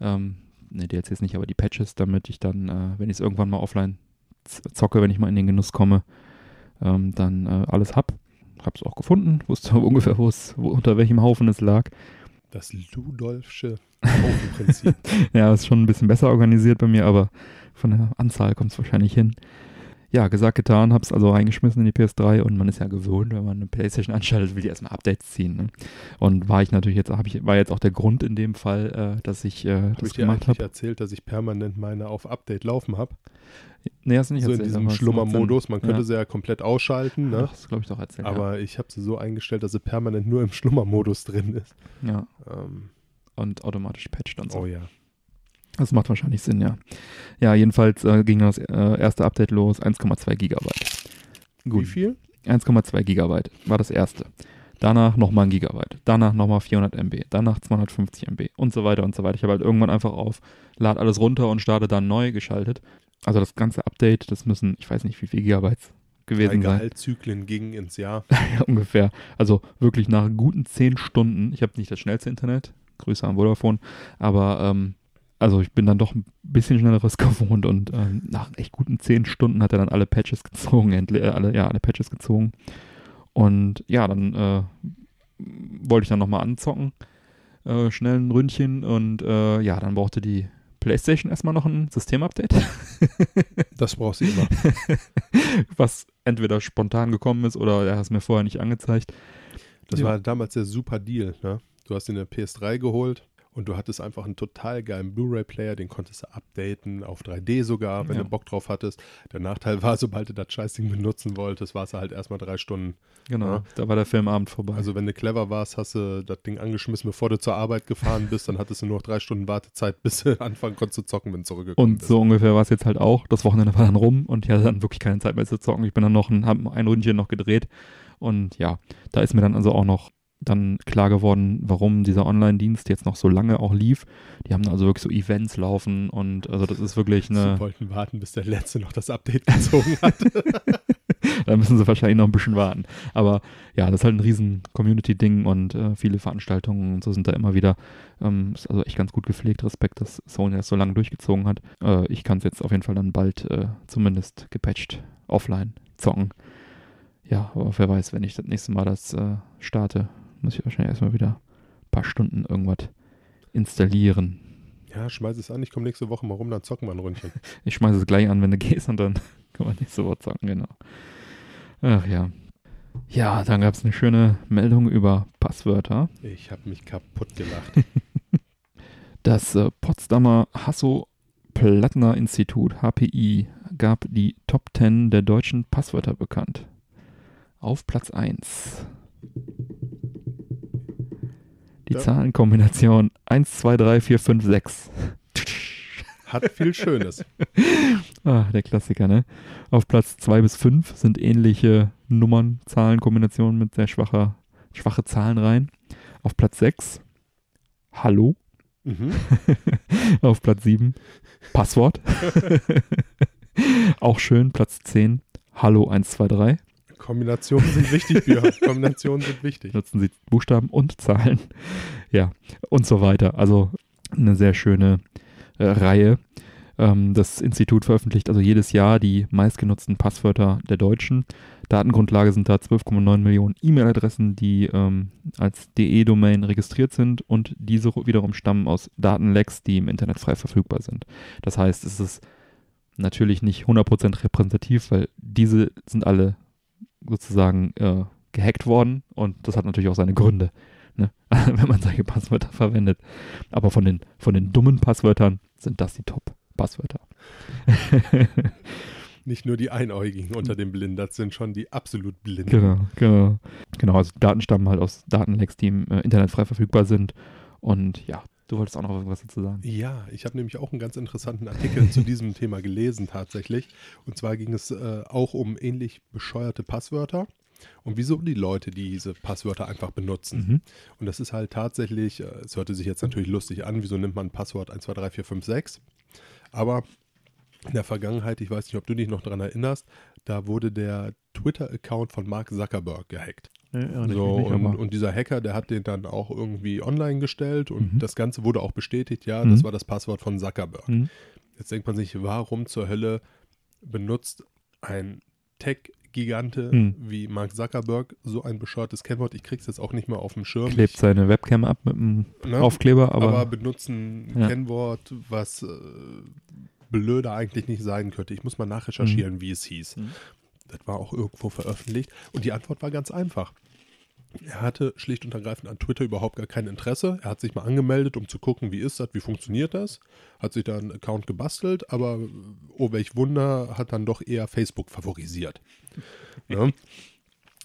Speaker 3: ähm, ne, DLCs nicht, aber die Patches, damit ich dann, äh, wenn ich es irgendwann mal offline zocke, wenn ich mal in den Genuss komme, ähm, dann äh, alles hab. Hab's auch gefunden, wusste ungefähr, wo es, unter welchem Haufen es lag.
Speaker 2: das Ludolfsche Haufenprinzip.
Speaker 3: Ja, ist schon ein bisschen besser organisiert bei mir, aber von der Anzahl kommt es wahrscheinlich hin. Ja, gesagt, getan, hab's also reingeschmissen in die PS3 und man ist ja gewohnt, wenn man eine Playstation anschaltet, will die erstmal Updates ziehen. Ne? Und war ich natürlich jetzt, hab ich, war jetzt auch der Grund in dem Fall, äh, dass ich äh,
Speaker 2: Habe
Speaker 3: das
Speaker 2: ich
Speaker 3: gemacht habe.
Speaker 2: erzählt, dass ich permanent meine auf Update laufen habe?
Speaker 3: Nee, hast du nicht
Speaker 2: So in
Speaker 3: erzählt,
Speaker 2: diesem
Speaker 3: aber es macht
Speaker 2: Schlummermodus. Man könnte
Speaker 3: ja.
Speaker 2: sie ja komplett ausschalten, ne?
Speaker 3: Das glaube ich doch erzählt.
Speaker 2: Aber ich habe sie so eingestellt, dass sie permanent nur im Schlummermodus drin ist.
Speaker 3: ja. ja.
Speaker 2: Ähm,
Speaker 3: Und automatisch patcht und so.
Speaker 2: oh ja.
Speaker 3: Das macht wahrscheinlich Sinn, ja. Ja, jedenfalls äh, ging das äh, erste Update los, 1,2 Gigabyte.
Speaker 2: Wie viel?
Speaker 3: 1,2 Gigabyte war das erste. Danach nochmal ein Gigabyte. Danach nochmal 400 MB. Danach 250 MB und so weiter und so weiter. Ich habe halt irgendwann einfach auf, lad alles runter und starte dann neu geschaltet. Also das ganze Update, das müssen, ich weiß nicht, wie viel Gigabytes
Speaker 2: Drei
Speaker 3: gewesen sein.
Speaker 2: Gehaltszyklen gingen ins Jahr.
Speaker 3: ja, ungefähr. Also wirklich nach guten 10 Stunden. Ich habe nicht das schnellste Internet. Grüße an Vodafone. Aber ähm, also ich bin dann doch ein bisschen schnelleres gewohnt und ähm, nach echt guten 10 Stunden hat er dann alle Patches gezogen, endlich, äh, alle, ja, alle Patches gezogen. Und ja, dann äh, wollte ich dann nochmal anzocken, äh, schnell ein Ründchen und äh, ja, dann brauchte die PlayStation erstmal noch ein Systemupdate,
Speaker 2: Das brauchst du immer.
Speaker 3: was entweder spontan gekommen ist oder er hat es mir vorher nicht angezeigt.
Speaker 2: Das
Speaker 3: Ja.
Speaker 2: war damals der super Deal. Ne? Du hast dir eine PS3 geholt und du hattest einfach einen total geilen Blu-ray-Player, den konntest du updaten, auf 3D sogar, wenn
Speaker 3: Ja.
Speaker 2: du Bock drauf hattest. Der Nachteil war, sobald du das Scheißding benutzen wolltest, war es halt erstmal drei Stunden.
Speaker 3: Genau,
Speaker 2: Ja.
Speaker 3: da war der Filmabend vorbei.
Speaker 2: Also wenn du clever warst, hast du das Ding angeschmissen, bevor du zur Arbeit gefahren bist, dann hattest du nur noch drei Stunden Wartezeit, bis du anfangen konntest zu zocken, wenn du zurückgekommen
Speaker 3: Und
Speaker 2: bist.
Speaker 3: so ungefähr war es jetzt halt auch. Das Wochenende war dann rum und ich hatte dann wirklich keine Zeit mehr zu zocken. Ich bin dann noch ein, ein Ründchen noch gedreht. Und ja, da ist mir dann also auch noch dann klar geworden, warum dieser Online-Dienst jetzt noch so lange auch lief. Die haben also wirklich so Events laufen und also das ist wirklich
Speaker 2: Sie
Speaker 3: eine,
Speaker 2: wollten warten, bis der Letzte noch das Update gezogen hat.
Speaker 3: da müssen sie wahrscheinlich noch ein bisschen warten. Aber ja, das ist halt ein riesen Community-Ding und äh, viele Veranstaltungen und so sind da immer wieder. Ähm, ist also echt ganz gut gepflegt. Respekt, dass Sony das so lange durchgezogen hat. Äh, ich kann es jetzt auf jeden Fall dann bald äh, zumindest gepatcht offline zocken. Ja, aber wer weiß, wenn ich das nächste Mal das äh, starte, muss ich wahrscheinlich erstmal wieder ein paar Stunden irgendwas installieren.
Speaker 2: ja, schmeiß es an, ich komme nächste Woche mal rum, dann zocken wir ein Ründchen.
Speaker 3: Ich schmeiße es gleich an, wenn du gehst und dann kann man nicht so Wort zocken, genau. Ach ja. Ja, dann gab es eine schöne Meldung über Passwörter.
Speaker 2: Ich habe mich kaputt gelacht.
Speaker 3: Das äh, Potsdamer Hasso-Plattner-Institut, HPI, gab die Top 10 der deutschen Passwörter bekannt. Auf Platz 1. Die
Speaker 2: Ja.
Speaker 3: Zahlenkombination 1, 2, 3, 4, 5, 6.
Speaker 2: Hat viel Schönes.
Speaker 3: Ah, der Klassiker, ne? Auf Platz 2 bis 5 sind ähnliche Nummern, Zahlenkombinationen mit sehr schwacher, schwache Zahlenreihen. Auf Platz 6 Hallo.
Speaker 2: Mhm.
Speaker 3: Auf Platz 7 Passwort. Auch schön, Platz 10 Hallo 123.
Speaker 2: Kombinationen sind wichtig, Björn. Kombinationen sind wichtig.
Speaker 3: Nutzen Sie Buchstaben und Zahlen. Ja, und so weiter. Also eine sehr schöne äh, Reihe. Ähm, das Institut veröffentlicht also jedes Jahr die meistgenutzten Passwörter der Deutschen. Datengrundlage sind da 12,9 Millionen E-Mail-Adressen, die ähm, als DE-Domain registriert sind und diese wiederum stammen aus Datenlecks, die im Internet frei verfügbar sind. Das heißt, es ist natürlich nicht 100% repräsentativ, weil diese sind alle sozusagen äh, gehackt worden und das hat natürlich auch seine Gründe, ne? wenn man solche Passwörter verwendet. Aber von den, von den dummen Passwörtern sind das die Top-Passwörter.
Speaker 2: Nicht nur die Einäugigen unter den Blinden, das sind schon die absolut Blinden.
Speaker 3: Genau, genau. Genau, also Daten stammen halt aus Datenlecks, die im äh, Internet frei verfügbar sind. Und ja, du wolltest auch noch irgendwas dazu sagen.
Speaker 2: Ja, ich habe nämlich auch einen ganz interessanten Artikel zu diesem Thema gelesen tatsächlich. Und zwar ging es äh, auch um ähnlich bescheuerte Passwörter und wieso die Leute diese Passwörter einfach benutzen.
Speaker 3: Mhm.
Speaker 2: Und das ist halt tatsächlich, äh, es hörte sich jetzt natürlich lustig an, wieso nimmt man Passwort 1, 2, 3, 4, 5, 6. Aber in der Vergangenheit, ich weiß nicht, ob du dich noch daran erinnerst, da wurde der Twitter-Account von Mark Zuckerberg gehackt. So, und, und dieser Hacker, der hat den dann auch irgendwie online gestellt und
Speaker 3: Mhm.
Speaker 2: das Ganze wurde auch bestätigt, ja,
Speaker 3: Mhm.
Speaker 2: das war das Passwort von Zuckerberg.
Speaker 3: Mhm.
Speaker 2: Jetzt denkt man sich, warum zur Hölle benutzt ein Tech-Gigante
Speaker 3: Mhm.
Speaker 2: wie Mark Zuckerberg so ein bescheuertes Kennwort? Ich krieg's jetzt auch nicht mehr auf dem Schirm.
Speaker 3: Klebt seine Webcam ab mit einem
Speaker 2: Ich, ne?
Speaker 3: Aufkleber,
Speaker 2: aber,
Speaker 3: aber,
Speaker 2: benutzen ein
Speaker 3: Ja.
Speaker 2: Kennwort, was äh, blöder eigentlich nicht sein könnte. Ich muss mal nachrecherchieren,
Speaker 3: Mhm.
Speaker 2: wie es hieß.
Speaker 3: Mhm.
Speaker 2: Das war auch irgendwo veröffentlicht. Und die Antwort war ganz einfach. Er hatte schlicht und ergreifend an Twitter überhaupt gar kein Interesse. Er hat sich mal angemeldet, um zu gucken, wie ist das, wie funktioniert das. Hat sich da einen Account gebastelt, aber oh welch Wunder, hat dann doch eher Facebook favorisiert. Ne?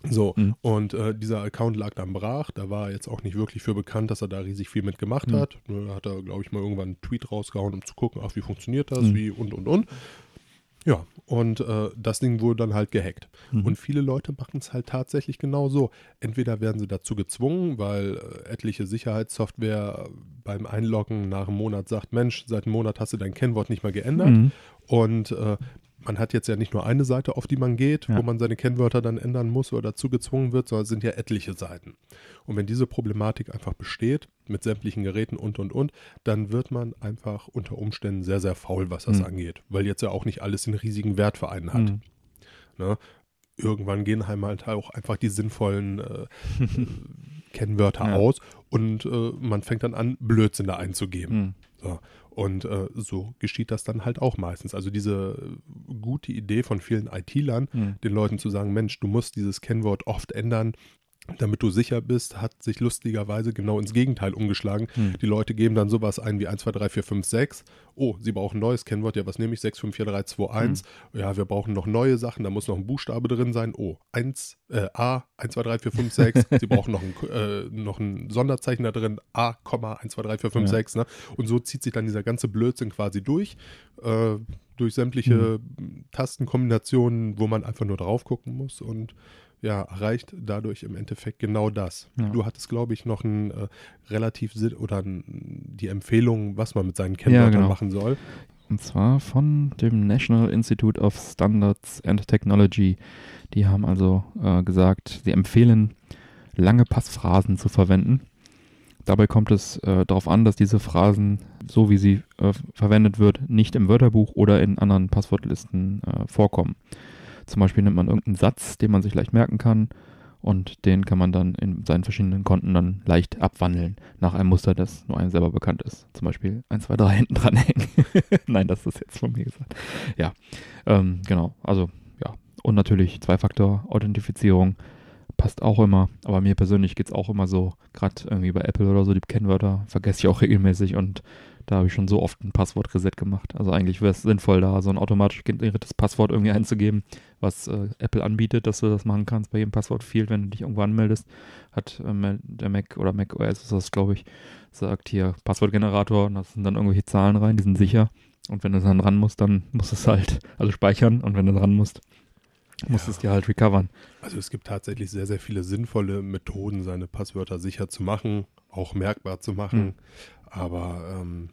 Speaker 2: So,
Speaker 3: Mhm.
Speaker 2: und äh, dieser Account lag dann brach. Da war er jetzt auch nicht wirklich für bekannt, dass er da riesig viel mitgemacht
Speaker 3: Mhm.
Speaker 2: hat. Da hat er, glaube ich, mal irgendwann einen Tweet rausgehauen, um zu gucken, ach, wie funktioniert das,
Speaker 3: Mhm.
Speaker 2: wie und und und. Ja, und äh, das Ding wurde dann halt gehackt.
Speaker 3: Mhm.
Speaker 2: Und viele Leute machen es halt tatsächlich genau so. Entweder werden sie dazu gezwungen, weil äh, etliche Sicherheitssoftware beim Einloggen nach einem Monat sagt, Mensch, seit einem Monat hast du dein Kennwort nicht mehr geändert.
Speaker 3: Mhm.
Speaker 2: Und äh, man hat jetzt ja nicht nur eine Seite, auf die man geht,
Speaker 3: Ja.
Speaker 2: wo man seine Kennwörter dann ändern muss oder dazu gezwungen wird, sondern es sind ja etliche Seiten. Und wenn diese Problematik einfach besteht, mit sämtlichen Geräten und und und, dann wird man einfach unter Umständen sehr, sehr faul, was das
Speaker 3: Mhm.
Speaker 2: angeht. Weil jetzt ja auch nicht alles den riesigen Wert für einen hat.
Speaker 3: Mhm.
Speaker 2: Ne? Irgendwann gehen halt auch einfach die sinnvollen äh, Kennwörter
Speaker 3: Ja.
Speaker 2: aus und äh, man fängt dann an, Blödsinn da einzugeben.
Speaker 3: Mhm.
Speaker 2: So. Und äh, so geschieht das dann halt auch meistens. Also diese äh, gute Idee von vielen IT-Lern,
Speaker 3: Mhm.
Speaker 2: den Leuten zu sagen, Mensch, du musst dieses Kennwort oft ändern, damit du sicher bist, hat sich lustigerweise genau ins Gegenteil umgeschlagen.
Speaker 3: Mhm.
Speaker 2: Die Leute geben dann sowas ein wie 1, 2, 3, 4, 5, 6. Oh, sie brauchen ein neues Kennwort. Ja, was nehme ich? 6, 5, 4, 3, 2, 1. Ja, wir brauchen noch neue Sachen. Da muss noch ein Buchstabe drin sein. Oh, 1, äh, A, 1, 2, 3, 4, 5, 6. sie brauchen noch ein, äh, noch ein Sonderzeichen da drin. A, 1, 2, 3, 4, 5,
Speaker 3: Ja.
Speaker 2: 6. Ne? Und so zieht sich dann dieser ganze Blödsinn quasi durch. Äh, durch sämtliche Tastenkombinationen, wo man einfach nur drauf gucken muss und ja, erreicht dadurch im Endeffekt genau das.
Speaker 3: Ja.
Speaker 2: Du hattest, glaube ich, noch ein äh, relativ Sinn oder ein, die Empfehlung, was man mit seinen Kennwörtern
Speaker 3: genau.
Speaker 2: machen soll.
Speaker 3: Und zwar von dem National Institute of Standards and Technology. Die haben also äh, gesagt, sie empfehlen, lange Passphrasen zu verwenden. Dabei kommt es äh, darauf an, dass diese Phrasen, so wie sie äh, verwendet wird, nicht im Wörterbuch oder in anderen Passwortlisten äh, vorkommen. Zum Beispiel nimmt man irgendeinen Satz, den man sich leicht merken kann und den kann man dann in seinen verschiedenen Konten dann leicht abwandeln nach einem Muster, das nur einem selber bekannt ist. Zum Beispiel 1, 2, 3 hinten dran hängen. Nein, das ist jetzt von mir gesagt. Ja, ähm, genau. Also, ja. Und natürlich Zwei-Faktor-Authentifizierung passt auch immer. Aber mir persönlich geht es auch immer so, gerade irgendwie bei Apple oder so, die Kennwörter vergesse ich auch regelmäßig und da habe ich schon so oft ein Passwort-Reset gemacht. Also eigentlich wäre es sinnvoll, da so ein automatisch generiertes Passwort irgendwie einzugeben, was äh, Apple anbietet, dass du das machen kannst bei jedem Passwort-Field, wenn du dich irgendwo anmeldest. Hat äh, der Mac oder Mac OS ist das, glaube ich, sagt hier Passwortgenerator und da sind dann irgendwelche Zahlen rein, die sind sicher. Und wenn du dann ran musst, dann musst du es halt, also speichern und wenn du dran musst, musst du es dir halt recovern.
Speaker 2: Also es gibt tatsächlich sehr, sehr viele sinnvolle Methoden, seine Passwörter sicher zu machen, auch merkbar zu machen. Mhm. Aber ähm,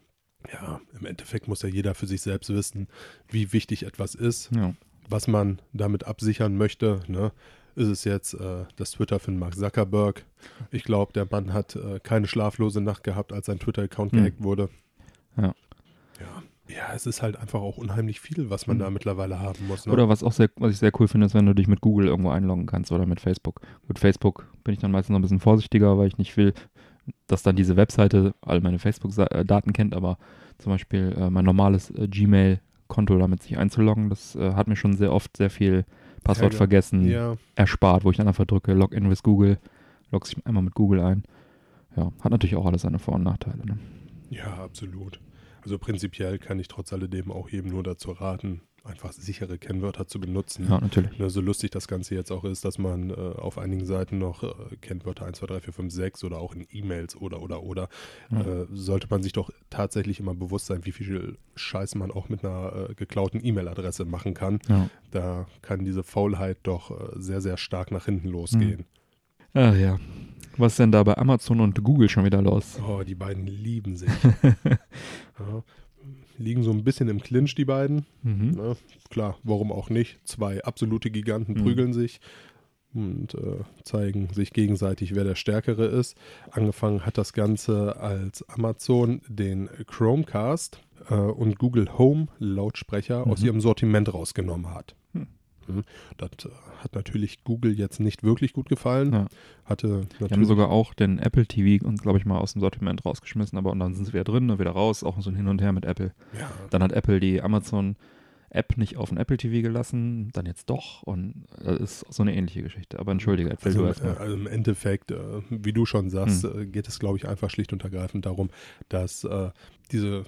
Speaker 2: ja, im Endeffekt muss ja jeder für sich selbst wissen, wie wichtig etwas ist, ja. was man damit absichern möchte. Ne? Ist es jetzt äh, das Twitter von Mark Zuckerberg? Ich glaube, der Mann hat äh, keine schlaflose Nacht gehabt, als sein Twitter-Account hm. gehackt wurde.
Speaker 3: Ja.
Speaker 2: Ja. Ja, es ist halt einfach auch unheimlich viel, was man mhm. da mittlerweile haben muss. Ne?
Speaker 3: Oder was auch sehr, was ich sehr cool finde, ist, wenn du dich mit Google irgendwo einloggen kannst oder mit Facebook. Mit Facebook bin ich dann meistens noch ein bisschen vorsichtiger, weil ich nicht will, dass dann diese Webseite all meine Facebook-Daten kennt, aber zum Beispiel äh, mein normales äh, Gmail-Konto damit sich einzuloggen, das äh, hat mir schon sehr oft sehr viel Passwort ja, vergessen ja. erspart, wo ich dann einfach drücke, Login with Google, logge ich einmal mit Google ein. Ja, hat natürlich auch alles seine Vor- und Nachteile. Ne?
Speaker 2: Ja, absolut. Also prinzipiell kann ich trotz alledem auch jedem nur dazu raten, einfach sichere Kennwörter zu benutzen.
Speaker 3: Ja, natürlich.
Speaker 2: Ne, so lustig das Ganze jetzt auch ist, dass man äh, auf einigen Seiten noch äh, Kennwörter 1, 2, 3, 4, 5, 6 oder auch in E-Mails oder, oder, oder, ja. äh, sollte man sich doch tatsächlich immer bewusst sein, wie viel Scheiß man auch mit einer äh, geklauten E-Mail-Adresse machen kann. Ja. Da kann diese Faulheit doch äh, sehr, sehr stark nach hinten losgehen.
Speaker 3: Ach ja. Was ist denn da bei Amazon und Google schon wieder los?
Speaker 2: Oh, die beiden lieben sich. ja liegen so ein bisschen im Clinch, die beiden. Mhm. Na, klar, warum auch nicht? Zwei absolute Giganten mhm. prügeln sich und äh, zeigen sich gegenseitig, wer der Stärkere ist. Angefangen hat das Ganze, als Amazon den Chromecast äh, und Google Home Lautsprecher mhm. aus ihrem Sortiment rausgenommen hat. Hm. Das äh, hat natürlich Google jetzt nicht wirklich gut gefallen. Ja. Hatte
Speaker 3: Die haben sogar auch den Apple TV uns, glaube ich, mal aus dem Sortiment rausgeschmissen, aber und dann sind sie wieder drin und wieder raus, auch so ein Hin und Her mit Apple. Ja. Dann hat Apple die Amazon App nicht auf den Apple TV gelassen, dann jetzt doch und das ist so eine ähnliche Geschichte. Aber entschuldige, Apple,
Speaker 2: also,
Speaker 3: du
Speaker 2: erstmal. Also im Endeffekt, äh, wie du schon sagst, hm. Äh, geht es, glaube ich, einfach schlicht und ergreifend darum, dass äh, diese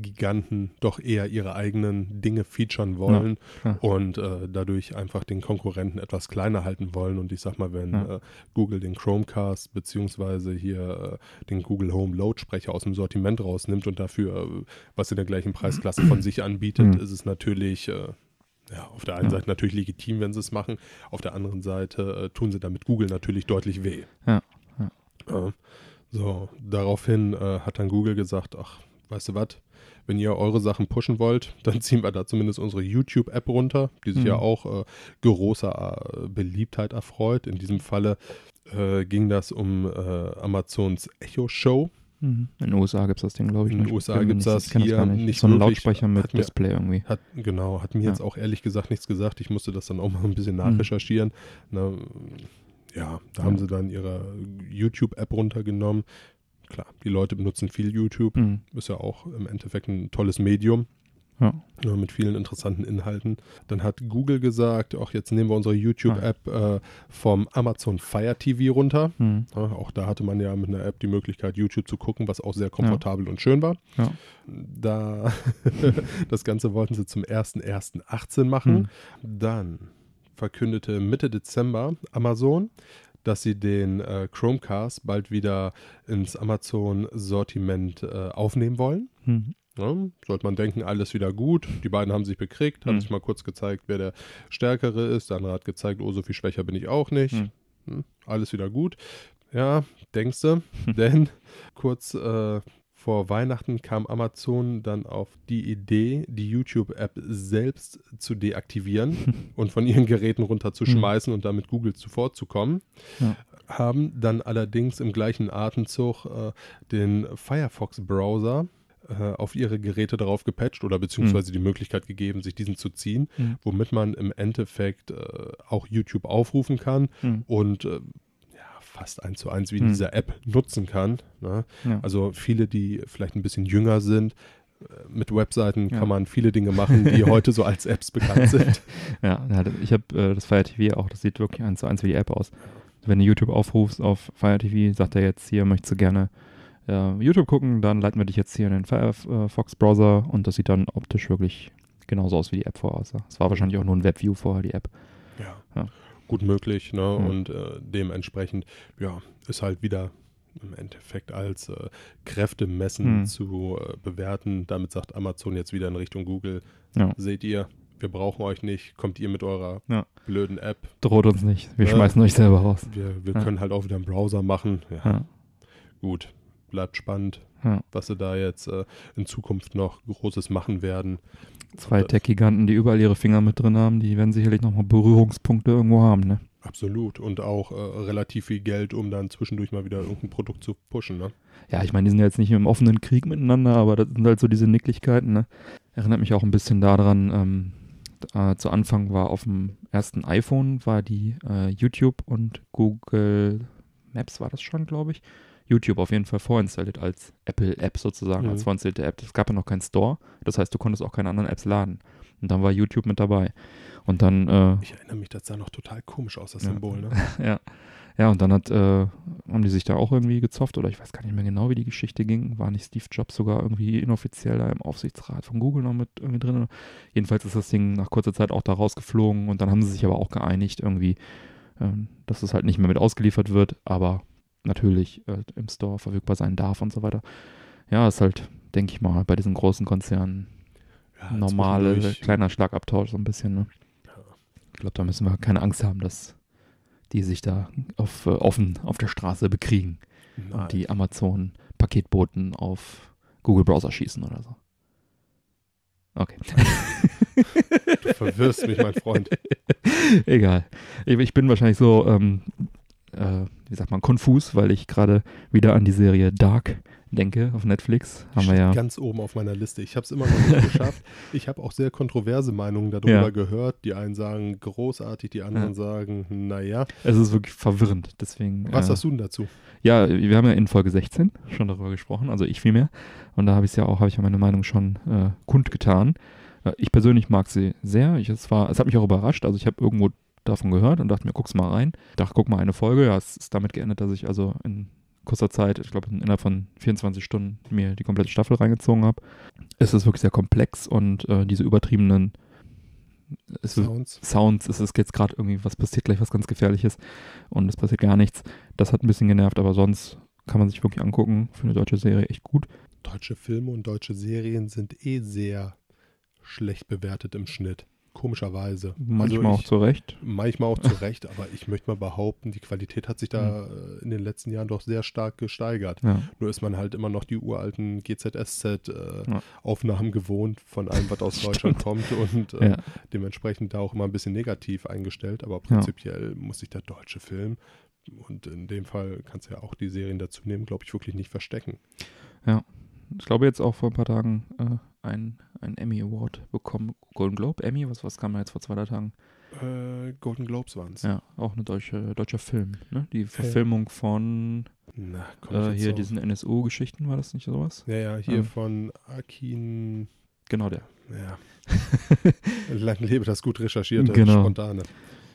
Speaker 2: Giganten doch eher ihre eigenen Dinge featuren wollen ja, und äh, dadurch einfach den Konkurrenten etwas kleiner halten wollen. Und ich sag mal, wenn ja. äh, Google den Chromecast beziehungsweise hier äh, den Google Home Lautsprecher aus dem Sortiment rausnimmt und dafür äh, was in der gleichen Preisklasse von sich anbietet, mhm. ist es natürlich äh, ja, auf der einen ja. Seite natürlich legitim, wenn sie es machen, auf der anderen Seite äh, tun sie damit Google natürlich deutlich weh.
Speaker 3: Ja.
Speaker 2: ja. so, daraufhin hat dann Google gesagt, ach, weißt du was, wenn ihr eure Sachen pushen wollt, dann ziehen wir da zumindest unsere YouTube-App runter, die sich mhm. ja auch äh, großer äh, Beliebtheit erfreut. In diesem Falle äh, ging das um äh, Amazons Echo Show.
Speaker 3: Mhm. In den USA gibt es das Ding, glaube ich.
Speaker 2: In den USA gibt es das
Speaker 3: hier das nicht. So ein Lautsprecher mit mir, Display irgendwie.
Speaker 2: Hat, genau, hat mir ja. jetzt auch ehrlich gesagt nichts gesagt. Ich musste das dann auch mal ein bisschen mhm. nachrecherchieren. Mhm. Na, ja, da ja. haben sie dann ihre YouTube-App runtergenommen klar, die Leute benutzen viel YouTube. Mhm. Ist ja auch im Endeffekt ein tolles Medium. Ja. Ja, mit vielen interessanten Inhalten. Dann hat Google gesagt, auch jetzt nehmen wir unsere YouTube-App äh, vom Amazon Fire TV runter. Mhm. Ja, auch da hatte man ja mit einer App die Möglichkeit, YouTube zu gucken, was auch sehr komfortabel und schön war. Da das Ganze wollten sie zum 1.1.18 machen. Mhm. Dann verkündete Mitte Dezember Amazon, dass sie den äh, Chromecast bald wieder ins Amazon-Sortiment äh, aufnehmen wollen. Mhm. Ja, sollte man denken, alles wieder gut. Die beiden haben sich bekriegt, haben mhm. sich mal kurz gezeigt, wer der Stärkere ist. Der andere hat gezeigt, oh, so viel schwächer bin ich auch nicht. Mhm. Hm, alles wieder gut. Ja, denkst du? Denn kurz äh, vor Weihnachten kam Amazon dann auf die Idee, die YouTube-App selbst zu deaktivieren und von ihren Geräten runterzuschmeißen mhm. und damit Google zuvorzukommen. Ja. Haben dann allerdings im gleichen Atemzug äh, den Firefox-Browser äh, auf ihre Geräte drauf gepatcht oder beziehungsweise mhm. die Möglichkeit gegeben, sich diesen zu ziehen, mhm. womit man im Endeffekt äh, auch YouTube aufrufen kann mhm. und äh, fast eins zu eins wie in hm. dieser App nutzen kann. Ne? Ja. Also viele, die vielleicht ein bisschen jünger sind, äh, mit Webseiten ja. kann man viele Dinge machen, die heute so als Apps bekannt sind.
Speaker 3: ja, ich habe äh, das Fire TV auch, das sieht wirklich eins zu eins wie die App aus. Wenn du YouTube aufrufst auf Fire TV, sagt er jetzt hier, möchtest du gerne äh, YouTube gucken, dann leiten wir dich jetzt hier in den Firefox-Browser und das sieht dann optisch wirklich genauso aus, wie die App vorher aussah. Es war wahrscheinlich auch nur ein Webview vorher, die App.
Speaker 2: Ja.
Speaker 3: Ja.
Speaker 2: Gut möglich, ne?
Speaker 3: Mhm.
Speaker 2: Und äh, dementsprechend, ja, ist halt wieder im Endeffekt als äh, Kräftemessen
Speaker 3: Mhm.
Speaker 2: zu äh, bewerten. Damit sagt Amazon jetzt wieder in Richtung Google,
Speaker 3: Ja.
Speaker 2: seht ihr, wir brauchen euch nicht, kommt ihr mit eurer
Speaker 3: Ja.
Speaker 2: blöden App.
Speaker 3: Droht uns nicht. Wir
Speaker 2: Ja.
Speaker 3: schmeißen euch selber raus.
Speaker 2: Wir, wir können halt auch wieder einen Browser machen. Gut, bleibt spannend,
Speaker 3: Ja.
Speaker 2: was sie da jetzt äh, in Zukunft noch Großes machen werden.
Speaker 3: Zwei Tech-Giganten, die überall ihre Finger mit drin haben, die werden sicherlich nochmal Berührungspunkte irgendwo haben, ne?
Speaker 2: Absolut. Und auch äh, relativ viel Geld, um dann zwischendurch mal wieder irgendein Produkt zu pushen. Ne?
Speaker 3: Ja, ich meine, die sind ja jetzt nicht im offenen Krieg miteinander, aber das sind halt so diese Nicklichkeiten, ne? Erinnert mich auch ein bisschen daran, ähm, äh, zu Anfang war auf dem ersten iPhone war die äh, YouTube und Google Maps war das schon, glaube ich. YouTube auf jeden Fall vorinstalliert als Apple-App sozusagen,
Speaker 2: Mhm.
Speaker 3: als vorinstallierte App. Es gab ja noch keinen Store, das heißt, du konntest auch keine anderen Apps laden. Und dann war YouTube mit dabei. Und dann äh,
Speaker 2: Ich erinnere mich, das sah noch total komisch aus, das
Speaker 3: Ja.
Speaker 2: Symbol. Ne?
Speaker 3: ja. Ja, und dann hat, äh, haben die sich da auch irgendwie gezofft oder ich weiß gar nicht mehr genau, wie die Geschichte ging. War nicht Steve Jobs sogar irgendwie inoffiziell da im Aufsichtsrat von Google noch mit irgendwie drin? Jedenfalls ist das Ding nach kurzer Zeit auch da rausgeflogen und dann haben sie sich aber auch geeinigt irgendwie, ähm, dass es halt nicht mehr mit ausgeliefert wird, aber natürlich äh, im Store verfügbar sein darf und so weiter. Ja, ist halt, denke ich mal, bei diesen großen Konzernen
Speaker 2: Ja,
Speaker 3: normale, kleiner Schlagabtausch so ein bisschen, ne?
Speaker 2: Ja.
Speaker 3: Ich glaube, da müssen wir keine Angst haben, dass die sich da auf, äh, offen auf der Straße bekriegen
Speaker 2: Nein.
Speaker 3: und die Amazon-Paketboten auf Google Browser schießen oder so. Okay.
Speaker 2: Du verwirrst mich, mein Freund.
Speaker 3: Egal. Ich, ich bin wahrscheinlich so, ähm, äh, wie sagt man, konfus, weil ich gerade wieder an die Serie Dark denke auf Netflix. Haben wir ja.
Speaker 2: ganz oben auf meiner Liste. Ich habe es immer noch nicht geschafft. Ich habe auch sehr kontroverse Meinungen darüber
Speaker 3: Ja.
Speaker 2: gehört. Die einen sagen großartig, die anderen
Speaker 3: Ja.
Speaker 2: sagen, naja.
Speaker 3: Es ist wirklich verwirrend. Deswegen.
Speaker 2: Was
Speaker 3: äh,
Speaker 2: sagst du denn dazu?
Speaker 3: Ja, wir haben ja in Folge 16 schon darüber gesprochen, also ich vielmehr. Und da habe ich ja auch, habe ich ja meine Meinung schon äh, kundgetan. Äh, ich persönlich mag sie sehr. Ich, es, war, es hat mich auch überrascht. Also ich habe irgendwo davon gehört und dachte mir, guck's mal rein. Dachte, guck mal eine Folge. Ja, es ist damit geendet, dass ich also in kurzer Zeit, ich glaube innerhalb von 24 Stunden mir die komplette Staffel reingezogen habe. Es ist wirklich sehr komplex und äh, diese übertriebenen
Speaker 2: Sounds?
Speaker 3: Sounds, es ist jetzt gerade irgendwie, was passiert gleich, was ganz Gefährliches und es passiert gar nichts. Das hat ein bisschen genervt, aber sonst kann man sich wirklich angucken. Für eine deutsche Serie echt gut.
Speaker 2: Deutsche Filme und deutsche Serien sind eh sehr schlecht bewertet im Schnitt. Komischerweise.
Speaker 3: Manchmal
Speaker 2: also
Speaker 3: auch
Speaker 2: ich,
Speaker 3: zu Recht.
Speaker 2: Manchmal auch zu Recht, aber ich möchte mal behaupten, die Qualität hat sich da äh, in den letzten Jahren doch sehr stark gesteigert.
Speaker 3: Ja.
Speaker 2: Nur ist man halt immer noch die uralten
Speaker 3: Ja.
Speaker 2: GZSZ-Aufnahmen äh, gewohnt von allem, was aus Deutschland kommt und äh,
Speaker 3: Ja.
Speaker 2: dementsprechend da auch immer ein bisschen negativ eingestellt. Aber prinzipiell muss sich der deutsche Film und in dem Fall kannst du ja auch die Serien dazu nehmen, glaube ich, wirklich nicht verstecken.
Speaker 3: Ich glaube jetzt auch vor ein paar Tagen äh, ein, ein Emmy Award bekommen. Golden Globe, Emmy, was, was kam da jetzt vor zwei drei Tagen?
Speaker 2: Äh, Golden Globes waren es.
Speaker 3: Ja, auch eine deutsche, deutscher Film. Ne? Die Verfilmung von
Speaker 2: Na,
Speaker 3: äh, hier
Speaker 2: auf.
Speaker 3: diesen NSU-Geschichten, war das nicht sowas?
Speaker 2: Ja, ja, hier
Speaker 3: Ähm.
Speaker 2: von Akin.
Speaker 3: Genau der.
Speaker 2: Ja. Lang lebe das gut recherchierte,
Speaker 3: Genau.
Speaker 2: spontane.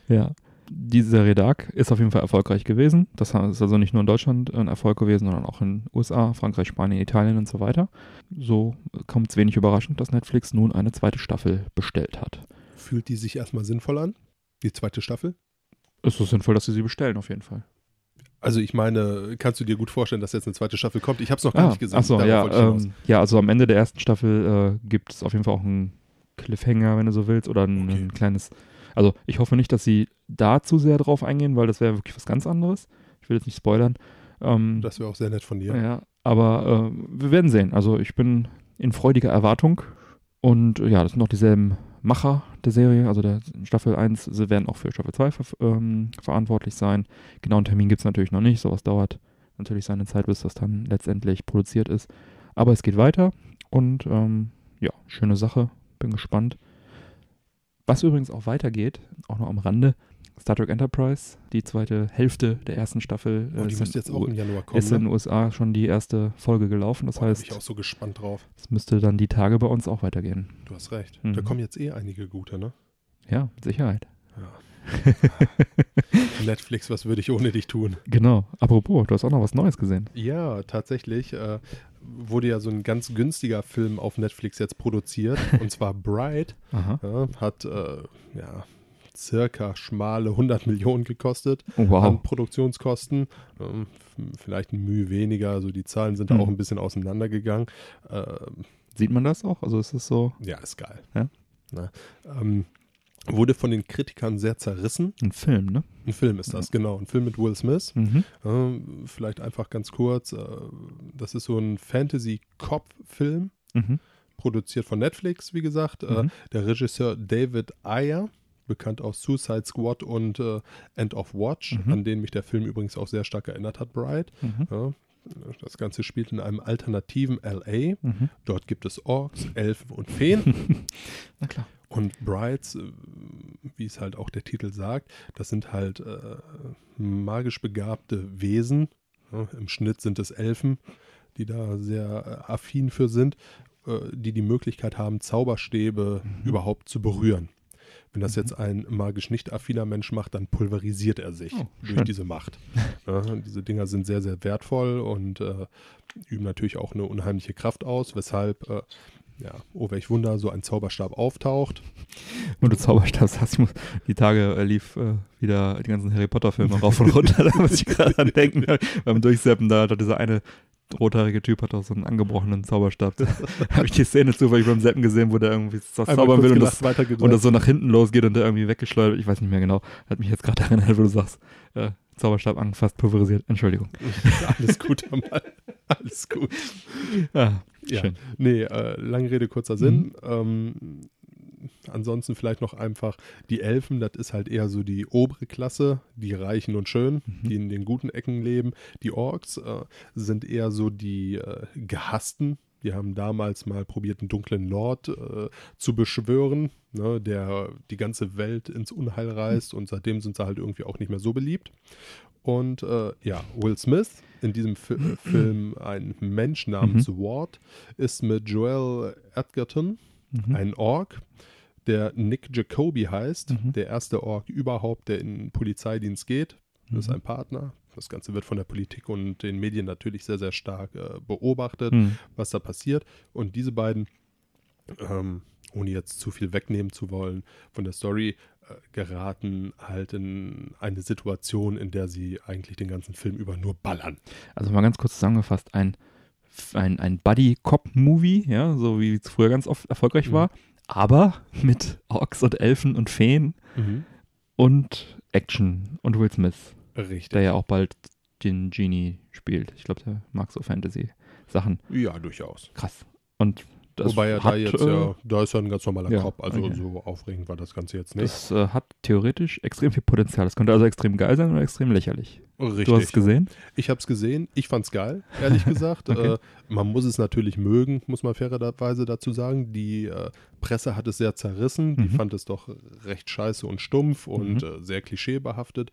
Speaker 3: Ja. Die Serie Dark ist auf jeden Fall erfolgreich gewesen. Das ist also nicht nur in Deutschland ein Erfolg gewesen, sondern auch in USA, Frankreich, Spanien, Italien und so weiter. So kommt es wenig überraschend, dass Netflix nun eine zweite Staffel bestellt hat.
Speaker 2: Fühlt die sich erstmal sinnvoll an? Die zweite Staffel?
Speaker 3: Es ist sinnvoll, dass sie sie bestellen, auf jeden Fall.
Speaker 2: Also ich meine, kannst du dir gut vorstellen, dass jetzt eine zweite Staffel kommt? Ich habe es noch gar nicht gesehen.
Speaker 3: Ah, Achso, ja, ähm, ja, also am Ende der ersten Staffel äh, gibt es auf jeden Fall auch einen Cliffhanger, wenn du so willst, oder ein,
Speaker 2: Okay.
Speaker 3: ein kleines. Also ich hoffe nicht, dass sie da zu sehr drauf eingehen, weil das wäre wirklich was ganz anderes. Ich will jetzt nicht spoilern. Ähm,
Speaker 2: Das wäre auch sehr nett von dir.
Speaker 3: ja, aber äh, wir werden sehen. Also ich bin in freudiger Erwartung. Und äh, ja, das sind noch dieselben Macher der Serie, also der Staffel 1, sie werden auch für Staffel 2 ver ähm, verantwortlich sein. Genauen Termin gibt es natürlich noch nicht, sowas dauert natürlich seine Zeit, bis das dann letztendlich produziert ist. Aber es geht weiter und ähm, ja, schöne Sache, bin gespannt. Was übrigens auch weitergeht, auch noch am Rande, Star Trek Enterprise, die zweite Hälfte der ersten Staffel. Äh,
Speaker 2: die
Speaker 3: ist
Speaker 2: müsste
Speaker 3: in
Speaker 2: jetzt auch im Januar kommen.
Speaker 3: ist in den
Speaker 2: ne?
Speaker 3: USA schon die erste Folge gelaufen. Das
Speaker 2: Boah, da bin
Speaker 3: heißt,
Speaker 2: ich auch so gespannt drauf.
Speaker 3: es müsste dann die Tage bei uns auch weitergehen.
Speaker 2: Du hast recht.
Speaker 3: Mhm.
Speaker 2: Da kommen jetzt eh einige gute, ne?
Speaker 3: Ja, mit Sicherheit.
Speaker 2: Ja. Netflix, was würde ich ohne dich tun?
Speaker 3: Genau. Apropos, du hast auch noch was Neues gesehen.
Speaker 2: Ja, tatsächlich äh, wurde ja so ein ganz günstiger Film auf Netflix jetzt produziert. und zwar Bright. Ja, hat äh, ja circa schmale 100 Millionen gekostet
Speaker 3: Oh, wow.
Speaker 2: an Produktionskosten. Ähm, vielleicht ein Mühe weniger. Also die Zahlen sind da
Speaker 3: Mhm.
Speaker 2: auch ein bisschen auseinandergegangen. Ähm,
Speaker 3: Sieht man das auch? Also ist es so
Speaker 2: ja, ist geil.
Speaker 3: Ja.
Speaker 2: Na, ähm, wurde von den Kritikern sehr zerrissen.
Speaker 3: ein Film, ne?
Speaker 2: Ein Film ist das, genau. Ein Film mit Will Smith.
Speaker 3: Mhm.
Speaker 2: Ähm, vielleicht einfach ganz kurz. Äh, das ist so ein Fantasy-Cop-Film,
Speaker 3: Mhm.
Speaker 2: produziert von Netflix, wie gesagt. Äh,
Speaker 3: Mhm.
Speaker 2: der Regisseur David Ayer, bekannt aus Suicide Squad und äh, End of Watch,
Speaker 3: Mhm.
Speaker 2: an den mich der Film übrigens auch sehr stark erinnert hat, Bright.
Speaker 3: Mhm.
Speaker 2: Ja, das Ganze spielt in einem alternativen LA.
Speaker 3: Mhm.
Speaker 2: Dort gibt es Orks, Elfen und Feen.
Speaker 3: Na klar.
Speaker 2: Und Brides, äh, wie es halt auch der Titel sagt, das sind halt äh, magisch begabte Wesen. Ja, Im Schnitt sind es Elfen, die da sehr äh, affin für sind, äh, die die Möglichkeit haben, Zauberstäbe
Speaker 3: Mhm.
Speaker 2: überhaupt zu berühren. Wenn das
Speaker 3: Mhm.
Speaker 2: jetzt ein magisch nicht affiner Mensch macht, dann pulverisiert er sich
Speaker 3: Oh,
Speaker 2: durch diese Macht. Ja, diese Dinger sind sehr, sehr wertvoll und äh, üben natürlich auch eine unheimliche Kraft aus, weshalb, äh, ja, oh welch Wunder, so ein Zauberstab auftaucht.
Speaker 3: Und du Zauberstab sagst, ich muss, die Tage äh, lief äh, wieder die ganzen Harry Potter Filme rauf und runter, da muss ich gerade an denken, beim Durchseppen, da hat dieser eine rothaarige Typ hat auch so einen angebrochenen Zauberstab. Da habe ich die Szene zufällig beim Seppen gesehen, wo der irgendwie
Speaker 2: Einmal
Speaker 3: zaubern will und das, und das so nach hinten losgeht und der irgendwie weggeschleudert, ich weiß nicht mehr genau, hat mich jetzt gerade erinnert, wo du sagst, äh, Zauberstab angefasst, pulverisiert, Entschuldigung.
Speaker 2: Alles gut, Amal. Alles gut.
Speaker 3: Ah,
Speaker 2: Ja.
Speaker 3: schön.
Speaker 2: Nee, äh, lange Rede, kurzer Sinn. Ähm, ansonsten vielleicht noch einfach die Elfen, das ist halt eher so die obere Klasse, die Reichen und Schönen,
Speaker 3: Mhm.
Speaker 2: die in den guten Ecken leben. Die Orks äh, sind eher so die äh, Gehassten. Die haben damals mal probiert, einen dunklen Lord äh, zu beschwören, ne, der die ganze Welt ins Unheil reißt und seitdem sind sie halt irgendwie auch nicht mehr so beliebt. Und äh, ja, Will Smith, in diesem Fi äh, Film ein Mensch namens Ward, ist mit Joel Edgerton,
Speaker 3: Mhm.
Speaker 2: ein Ork, der Nick Jacoby heißt,
Speaker 3: Mhm.
Speaker 2: der erste Ork überhaupt, der in den Polizeidienst geht. Das ist
Speaker 3: Mhm.
Speaker 2: ein Partner. Das Ganze wird von der Politik und den Medien natürlich sehr, sehr stark äh, beobachtet,
Speaker 3: Mhm.
Speaker 2: was da passiert. Und diese beiden, ähm, ohne jetzt zu viel wegnehmen zu wollen von der Story, äh, geraten halt in eine Situation, in der sie eigentlich den ganzen Film über nur ballern.
Speaker 3: Also mal ganz kurz zusammengefasst, ein, ein, ein Buddy-Cop-Movie, ja, so wie es früher ganz oft erfolgreich
Speaker 2: Mhm.
Speaker 3: war, aber mit Orks und Elfen und Feen und Action und Will Smith,
Speaker 2: Richtig.
Speaker 3: der ja auch bald den Genie spielt. Ich glaube, der mag so Fantasy-Sachen.
Speaker 2: Ja, durchaus.
Speaker 3: Krass. Und das
Speaker 2: Wobei er da
Speaker 3: hat,
Speaker 2: jetzt
Speaker 3: äh,
Speaker 2: ja, da ist ja ein ganz normaler
Speaker 3: ja,
Speaker 2: Cop, also
Speaker 3: okay.
Speaker 2: so aufregend war das Ganze jetzt nicht.
Speaker 3: das äh, hat theoretisch extrem viel Potenzial. Das könnte also extrem geil sein oder extrem lächerlich.
Speaker 2: Richtig.
Speaker 3: Du hast es gesehen?
Speaker 2: Ich habe es gesehen, ich fand's geil, ehrlich gesagt.
Speaker 3: Okay.
Speaker 2: äh, man muss es natürlich mögen, muss man fairerweise dazu sagen. Die äh, Presse hat es sehr zerrissen, die
Speaker 3: Mhm.
Speaker 2: fand es doch recht scheiße und stumpf und äh, sehr klischeebehaftet.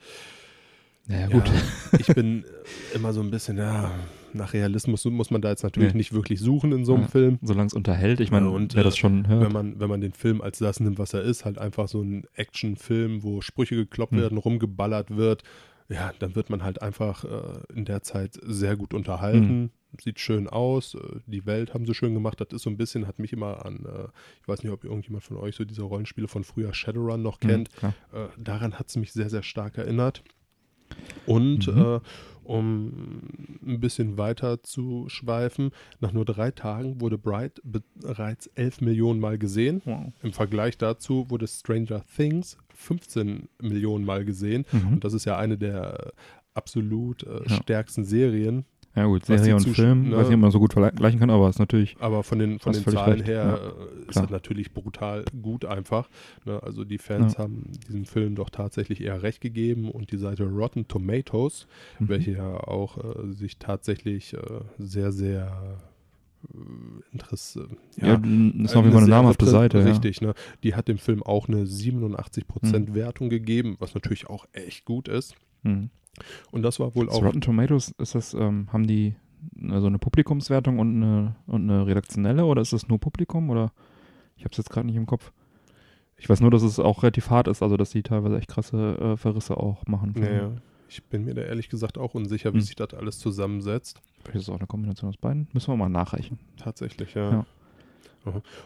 Speaker 3: Ja, gut.
Speaker 2: Ja, ich bin äh, immer so ein bisschen, ja, nach Realismus muss man da jetzt natürlich
Speaker 3: Nee.
Speaker 2: nicht wirklich suchen in so einem
Speaker 3: Ja.
Speaker 2: Film.
Speaker 3: Solange es unterhält, ich meine,
Speaker 2: Ja, und,
Speaker 3: wer das
Speaker 2: äh,
Speaker 3: schon hört.
Speaker 2: Wenn man, wenn man den Film als das nimmt, was er ist, halt einfach so ein Actionfilm, wo Sprüche gekloppt
Speaker 3: Hm.
Speaker 2: werden, rumgeballert wird, ja, dann wird man halt einfach äh, in der Zeit sehr gut unterhalten. Sieht schön aus, äh, die Welt haben sie schön gemacht. Das ist so ein bisschen, hat mich immer an, äh, ich weiß nicht, ob irgendjemand von euch so diese Rollenspiele von früher Shadowrun noch
Speaker 3: Mhm,
Speaker 2: kennt. Äh, daran hat es mich sehr, sehr stark erinnert. Und
Speaker 3: Mhm.
Speaker 2: äh, um ein bisschen weiter zu schweifen, nach nur drei Tagen wurde Bright bereits 11 Millionen Mal gesehen.
Speaker 3: Wow.
Speaker 2: Im Vergleich dazu wurde Stranger Things 15 Millionen Mal gesehen.
Speaker 3: Mhm.
Speaker 2: Und das ist ja eine der absolut äh,
Speaker 3: Ja.
Speaker 2: stärksten Serien.
Speaker 3: Ja gut, Serie und Film,
Speaker 2: ne?
Speaker 3: weiß nicht, ob man so gut vergleichen kann, aber es ist natürlich,
Speaker 2: Aber von den, von den Zahlen
Speaker 3: recht.
Speaker 2: her
Speaker 3: Ja,
Speaker 2: äh, ist das natürlich brutal gut einfach. Ne? Also die Fans
Speaker 3: Ja.
Speaker 2: haben diesem Film doch tatsächlich eher recht gegeben und die Seite Rotten Tomatoes,
Speaker 3: Mhm.
Speaker 2: welche ja auch äh, sich tatsächlich äh, sehr, sehr äh, interessiert.
Speaker 3: ja, ist auf jeden Fall eine namhafte Seite. Ja.
Speaker 2: Richtig, ne? Die hat dem Film auch eine 87%
Speaker 3: Mhm.
Speaker 2: Wertung gegeben, was natürlich auch echt gut ist.
Speaker 3: Mhm.
Speaker 2: Und das war wohl
Speaker 3: Das
Speaker 2: auch
Speaker 3: Rotten Tomatoes, ist das, ähm, haben die also eine Publikumswertung und eine, und eine redaktionelle oder ist das nur Publikum oder ich habe es jetzt gerade nicht im Kopf. Ich weiß nur, dass es auch relativ hart ist, also dass sie teilweise echt krasse äh, Verrisse auch machen.
Speaker 2: Naja, ich bin mir da ehrlich gesagt auch unsicher, wie
Speaker 3: Hm.
Speaker 2: sich das alles zusammensetzt.
Speaker 3: Vielleicht ist es auch eine Kombination aus beiden. Müssen wir mal nachreichen.
Speaker 2: Tatsächlich, ja.
Speaker 3: Ja.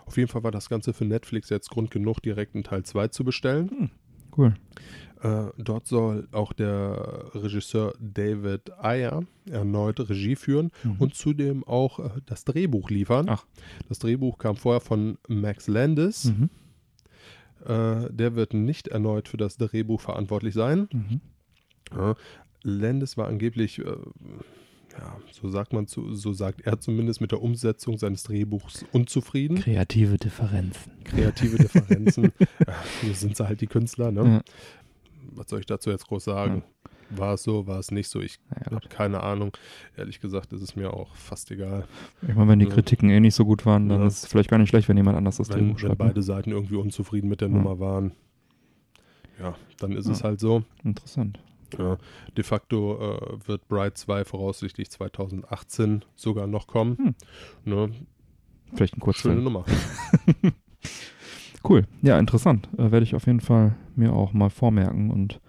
Speaker 2: Auf jeden Fall war das Ganze für Netflix jetzt Grund genug, direkt einen Teil 2 zu bestellen.
Speaker 3: Cool.
Speaker 2: Äh, dort soll auch der Regisseur David Ayer erneut Regie führen
Speaker 3: Mhm.
Speaker 2: und zudem auch äh, das Drehbuch liefern.
Speaker 3: Ach.
Speaker 2: Das Drehbuch kam vorher von Max Landis.
Speaker 3: Mhm.
Speaker 2: Äh, der wird nicht erneut für das Drehbuch verantwortlich sein.
Speaker 3: Mhm.
Speaker 2: Ja, Landis war angeblich, äh, ja, so sagt man zu, so sagt er zumindest mit der Umsetzung seines Drehbuchs unzufrieden.
Speaker 3: Kreative Differenzen.
Speaker 2: Kreative Differenzen. ja, so sind sie halt die Künstler, ne? Was soll ich dazu jetzt groß sagen? War es so, war es nicht so? Ich
Speaker 3: Naja,
Speaker 2: habe keine Ahnung. Ehrlich gesagt ist es mir auch fast egal.
Speaker 3: Ich meine, wenn die. Kritiken eh nicht so gut waren, dann
Speaker 2: Ja.
Speaker 3: ist es vielleicht gar nicht schlecht, wenn jemand anders das
Speaker 2: Wenn, wenn
Speaker 3: schreibt. ne?
Speaker 2: beide Seiten irgendwie unzufrieden mit der
Speaker 3: Ja.
Speaker 2: Nummer waren, ja, dann ist es
Speaker 3: Ja.
Speaker 2: halt so.
Speaker 3: Interessant.
Speaker 2: Ja, de facto äh, wird Bright 2 voraussichtlich 2018 sogar noch kommen.
Speaker 3: Hm.
Speaker 2: Ne?
Speaker 3: Vielleicht ein
Speaker 2: Schöne
Speaker 3: Kurzfilm.
Speaker 2: Nummer.
Speaker 3: Cool. Ja, interessant. Äh, Werde ich auf jeden Fall mir auch mal vormerken und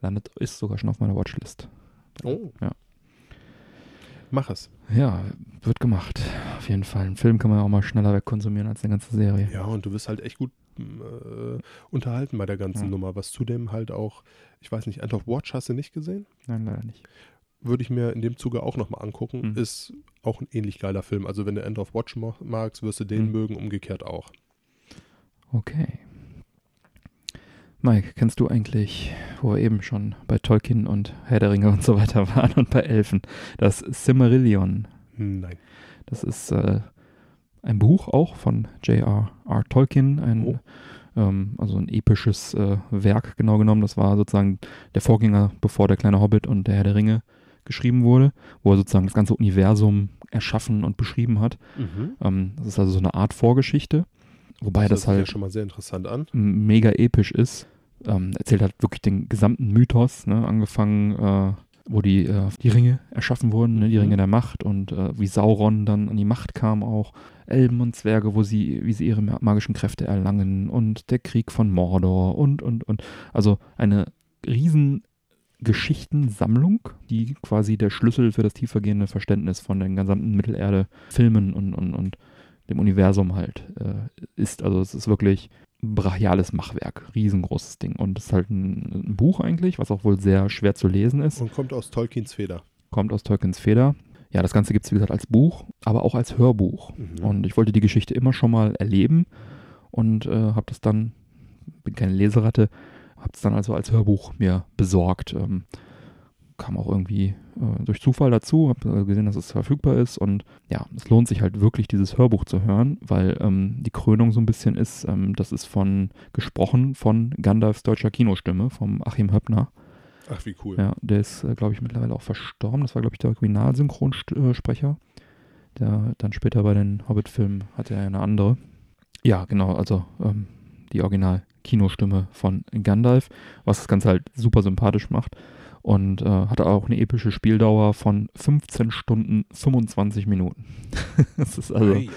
Speaker 3: landet, ist sogar schon auf meiner Watchlist.
Speaker 2: Oh.
Speaker 3: Ja.
Speaker 2: Mach es.
Speaker 3: Ja, wird gemacht. Auf jeden Fall. Einen Film kann man ja auch mal schneller wegkonsumieren als eine ganze Serie.
Speaker 2: Ja, und du wirst halt echt gut äh, unterhalten bei der ganzen
Speaker 3: Ja.
Speaker 2: Nummer. Was zudem halt auch, ich weiß nicht, End of Watch hast du nicht gesehen?
Speaker 3: Nein, leider nicht.
Speaker 2: Würde ich mir in dem Zuge auch nochmal angucken.
Speaker 3: Mhm.
Speaker 2: Ist auch ein ähnlich geiler Film. Also wenn du End of Watch magst, wirst du den
Speaker 3: Mhm.
Speaker 2: mögen, umgekehrt auch.
Speaker 3: Okay. Mike, kennst du eigentlich, wo wir eben schon bei Tolkien und Herr der Ringe und so weiter waren und bei Elfen, das Silmarillion?
Speaker 2: Nein.
Speaker 3: Das ist äh, ein Buch auch von J.R.R. Tolkien, ein,
Speaker 2: Oh.
Speaker 3: ähm, also ein episches äh, Werk genau genommen. Das war sozusagen der Vorgänger, bevor der kleine Hobbit und der Herr der Ringe geschrieben wurde, wo er sozusagen das ganze Universum erschaffen und beschrieben hat.
Speaker 2: Mhm.
Speaker 3: Ähm, das ist also so eine Art Vorgeschichte, wobei das,
Speaker 2: hört sich ja
Speaker 3: halt
Speaker 2: schon mal sehr interessant an.
Speaker 3: mega episch ist. Ähm, erzählt halt wirklich den gesamten Mythos, ne? angefangen, äh, wo die, äh, die Ringe erschaffen wurden, ne? die
Speaker 2: Mhm.
Speaker 3: Ringe der Macht und äh, wie Sauron dann an die Macht kam auch, Elben und Zwerge, wo sie, wie sie ihre ma- magischen Kräfte erlangen und der Krieg von Mordor und, und, und. Also eine riesen Geschichtensammlung, die quasi der Schlüssel für das tiefergehende Verständnis von den gesamten Mittelerde-Filmen und, und, und dem Universum halt äh, ist. Also es ist wirklich brachiales Machwerk, riesengroßes Ding. Und es ist halt ein, ein Buch eigentlich, was auch wohl sehr schwer zu lesen ist.
Speaker 2: Und kommt aus Tolkiens Feder.
Speaker 3: Kommt aus Tolkiens Feder. Ja, das Ganze gibt es, wie gesagt, als Buch, aber auch als Hörbuch.
Speaker 2: Mhm.
Speaker 3: Und ich wollte die Geschichte immer schon mal erleben und äh, habe das dann, bin keine Leseratte, habe es dann also als Hörbuch mir besorgt. Ähm, kam auch irgendwie äh, durch Zufall dazu, habe gesehen, dass es verfügbar ist und ja, es lohnt sich halt wirklich, dieses Hörbuch zu hören, weil ähm, die Krönung so ein bisschen ist, ähm, das ist von, gesprochen von Gandalfs deutscher Kinostimme, vom Achim Höppner.
Speaker 2: Ach, wie cool.
Speaker 3: Ja, der ist, äh, glaube ich, mittlerweile auch verstorben. Das war, glaube ich, der Originalsynchronsprecher. Der dann später bei den Hobbit-Filmen hatte er eine andere. Ja, genau, also ähm, die Original-Kinostimme von Gandalf, was das Ganze halt super sympathisch macht. Und äh, hatte auch eine epische Spieldauer von 15 Stunden 25 Minuten. das ist also.
Speaker 2: Okay.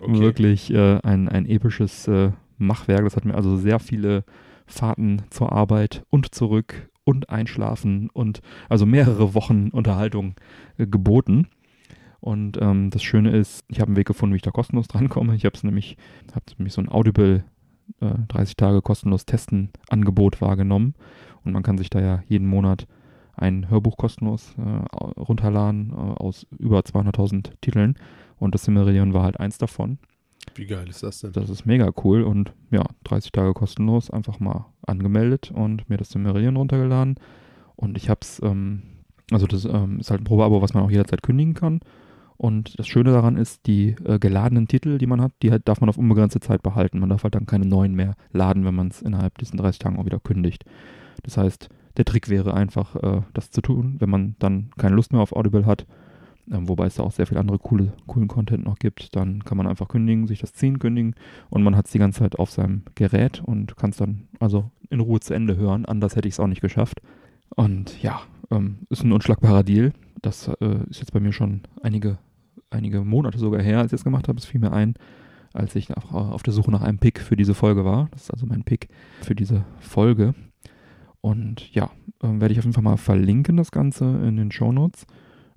Speaker 3: wirklich äh, ein, ein episches äh, Machwerk. Das hat mir also sehr viele Fahrten zur Arbeit und zurück und Einschlafen und also mehrere Wochen Unterhaltung äh, geboten. Und ähm, das Schöne ist, ich habe einen Weg gefunden, wie ich da kostenlos drankomme. Ich habe es nämlich, habe nämlich so ein Audible äh, 30 Tage kostenlos testen Angebot wahrgenommen. Und man kann sich da ja jeden Monat ein Hörbuch kostenlos äh, runterladen äh, aus über 200.000 Titeln. Und das Silmarillion war halt eins davon.
Speaker 2: Wie geil ist das denn?
Speaker 3: Das ist mega cool und ja, 30 Tage kostenlos, einfach mal angemeldet und mir das Silmarillion runtergeladen. Und ich hab's, ähm, also das ähm, ist halt ein Probeabo, was man auch jederzeit kündigen kann. Und das Schöne daran ist, die äh, geladenen Titel, die man hat, die halt, darf man auf unbegrenzte Zeit behalten. Man darf halt dann keine neuen mehr laden, wenn man es innerhalb diesen 30 Tagen auch wieder kündigt. Das heißt, der Trick wäre einfach, äh, das zu tun, wenn man dann keine Lust mehr auf Audible hat, ähm, wobei es da auch sehr viel andere coole, coolen Content noch gibt, dann kann man einfach kündigen, sich das ziehen, kündigen und man hat es die ganze Zeit auf seinem Gerät und kann es dann also in Ruhe zu Ende hören. Anders hätte ich es auch nicht geschafft. Und ja, ähm, ist ein unschlagbarer Deal. Das äh, ist jetzt bei mir schon einige, einige Monate sogar her, als ich es gemacht habe. Es fiel mir ein, als ich auf, auf der Suche nach einem Pick für diese Folge war. Das ist also mein Pick für diese Folge. Und ja, äh, werde ich auf jeden Fall mal verlinken, das Ganze in den Show Notes.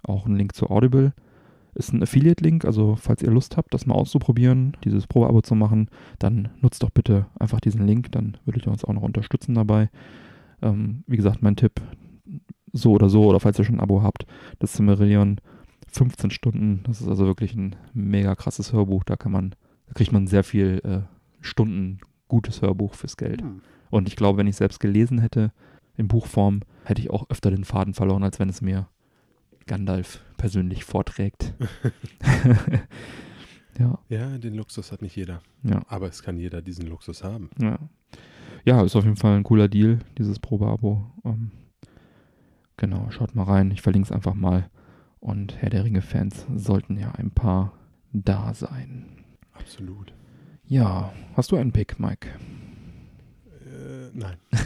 Speaker 3: Auch ein Link zu Audible. Ist ein Affiliate-Link, also falls ihr Lust habt, das mal auszuprobieren, dieses Probeabo zu machen, dann nutzt doch bitte einfach diesen Link, dann würdet ihr uns auch noch unterstützen dabei. Ähm, wie gesagt, mein Tipp, so oder so, oder falls ihr schon ein Abo habt, das Cimmerillion 15 Stunden, das ist also wirklich ein mega krasses Hörbuch, da kann man, da kriegt man sehr viel äh, Stunden gutes Hörbuch fürs Geld.
Speaker 2: Hm.
Speaker 3: Und ich glaube, wenn ich selbst gelesen hätte, in Buchform, hätte ich auch öfter den Faden verloren, als wenn es mir Gandalf persönlich vorträgt. ja,
Speaker 2: Ja, den Luxus hat nicht jeder.
Speaker 3: ja,
Speaker 2: Aber es kann jeder diesen Luxus haben.
Speaker 3: ja. Ja, ist auf jeden Fall ein cooler Deal, dieses Probeabo. Ähm, genau, schaut mal rein. Ich verlinke es einfach mal. Und Herr der Ringe-Fans sollten ja ein paar da sein.
Speaker 2: Absolut.
Speaker 3: Ja, hast du einen Pick, Mike?
Speaker 2: Äh, nein.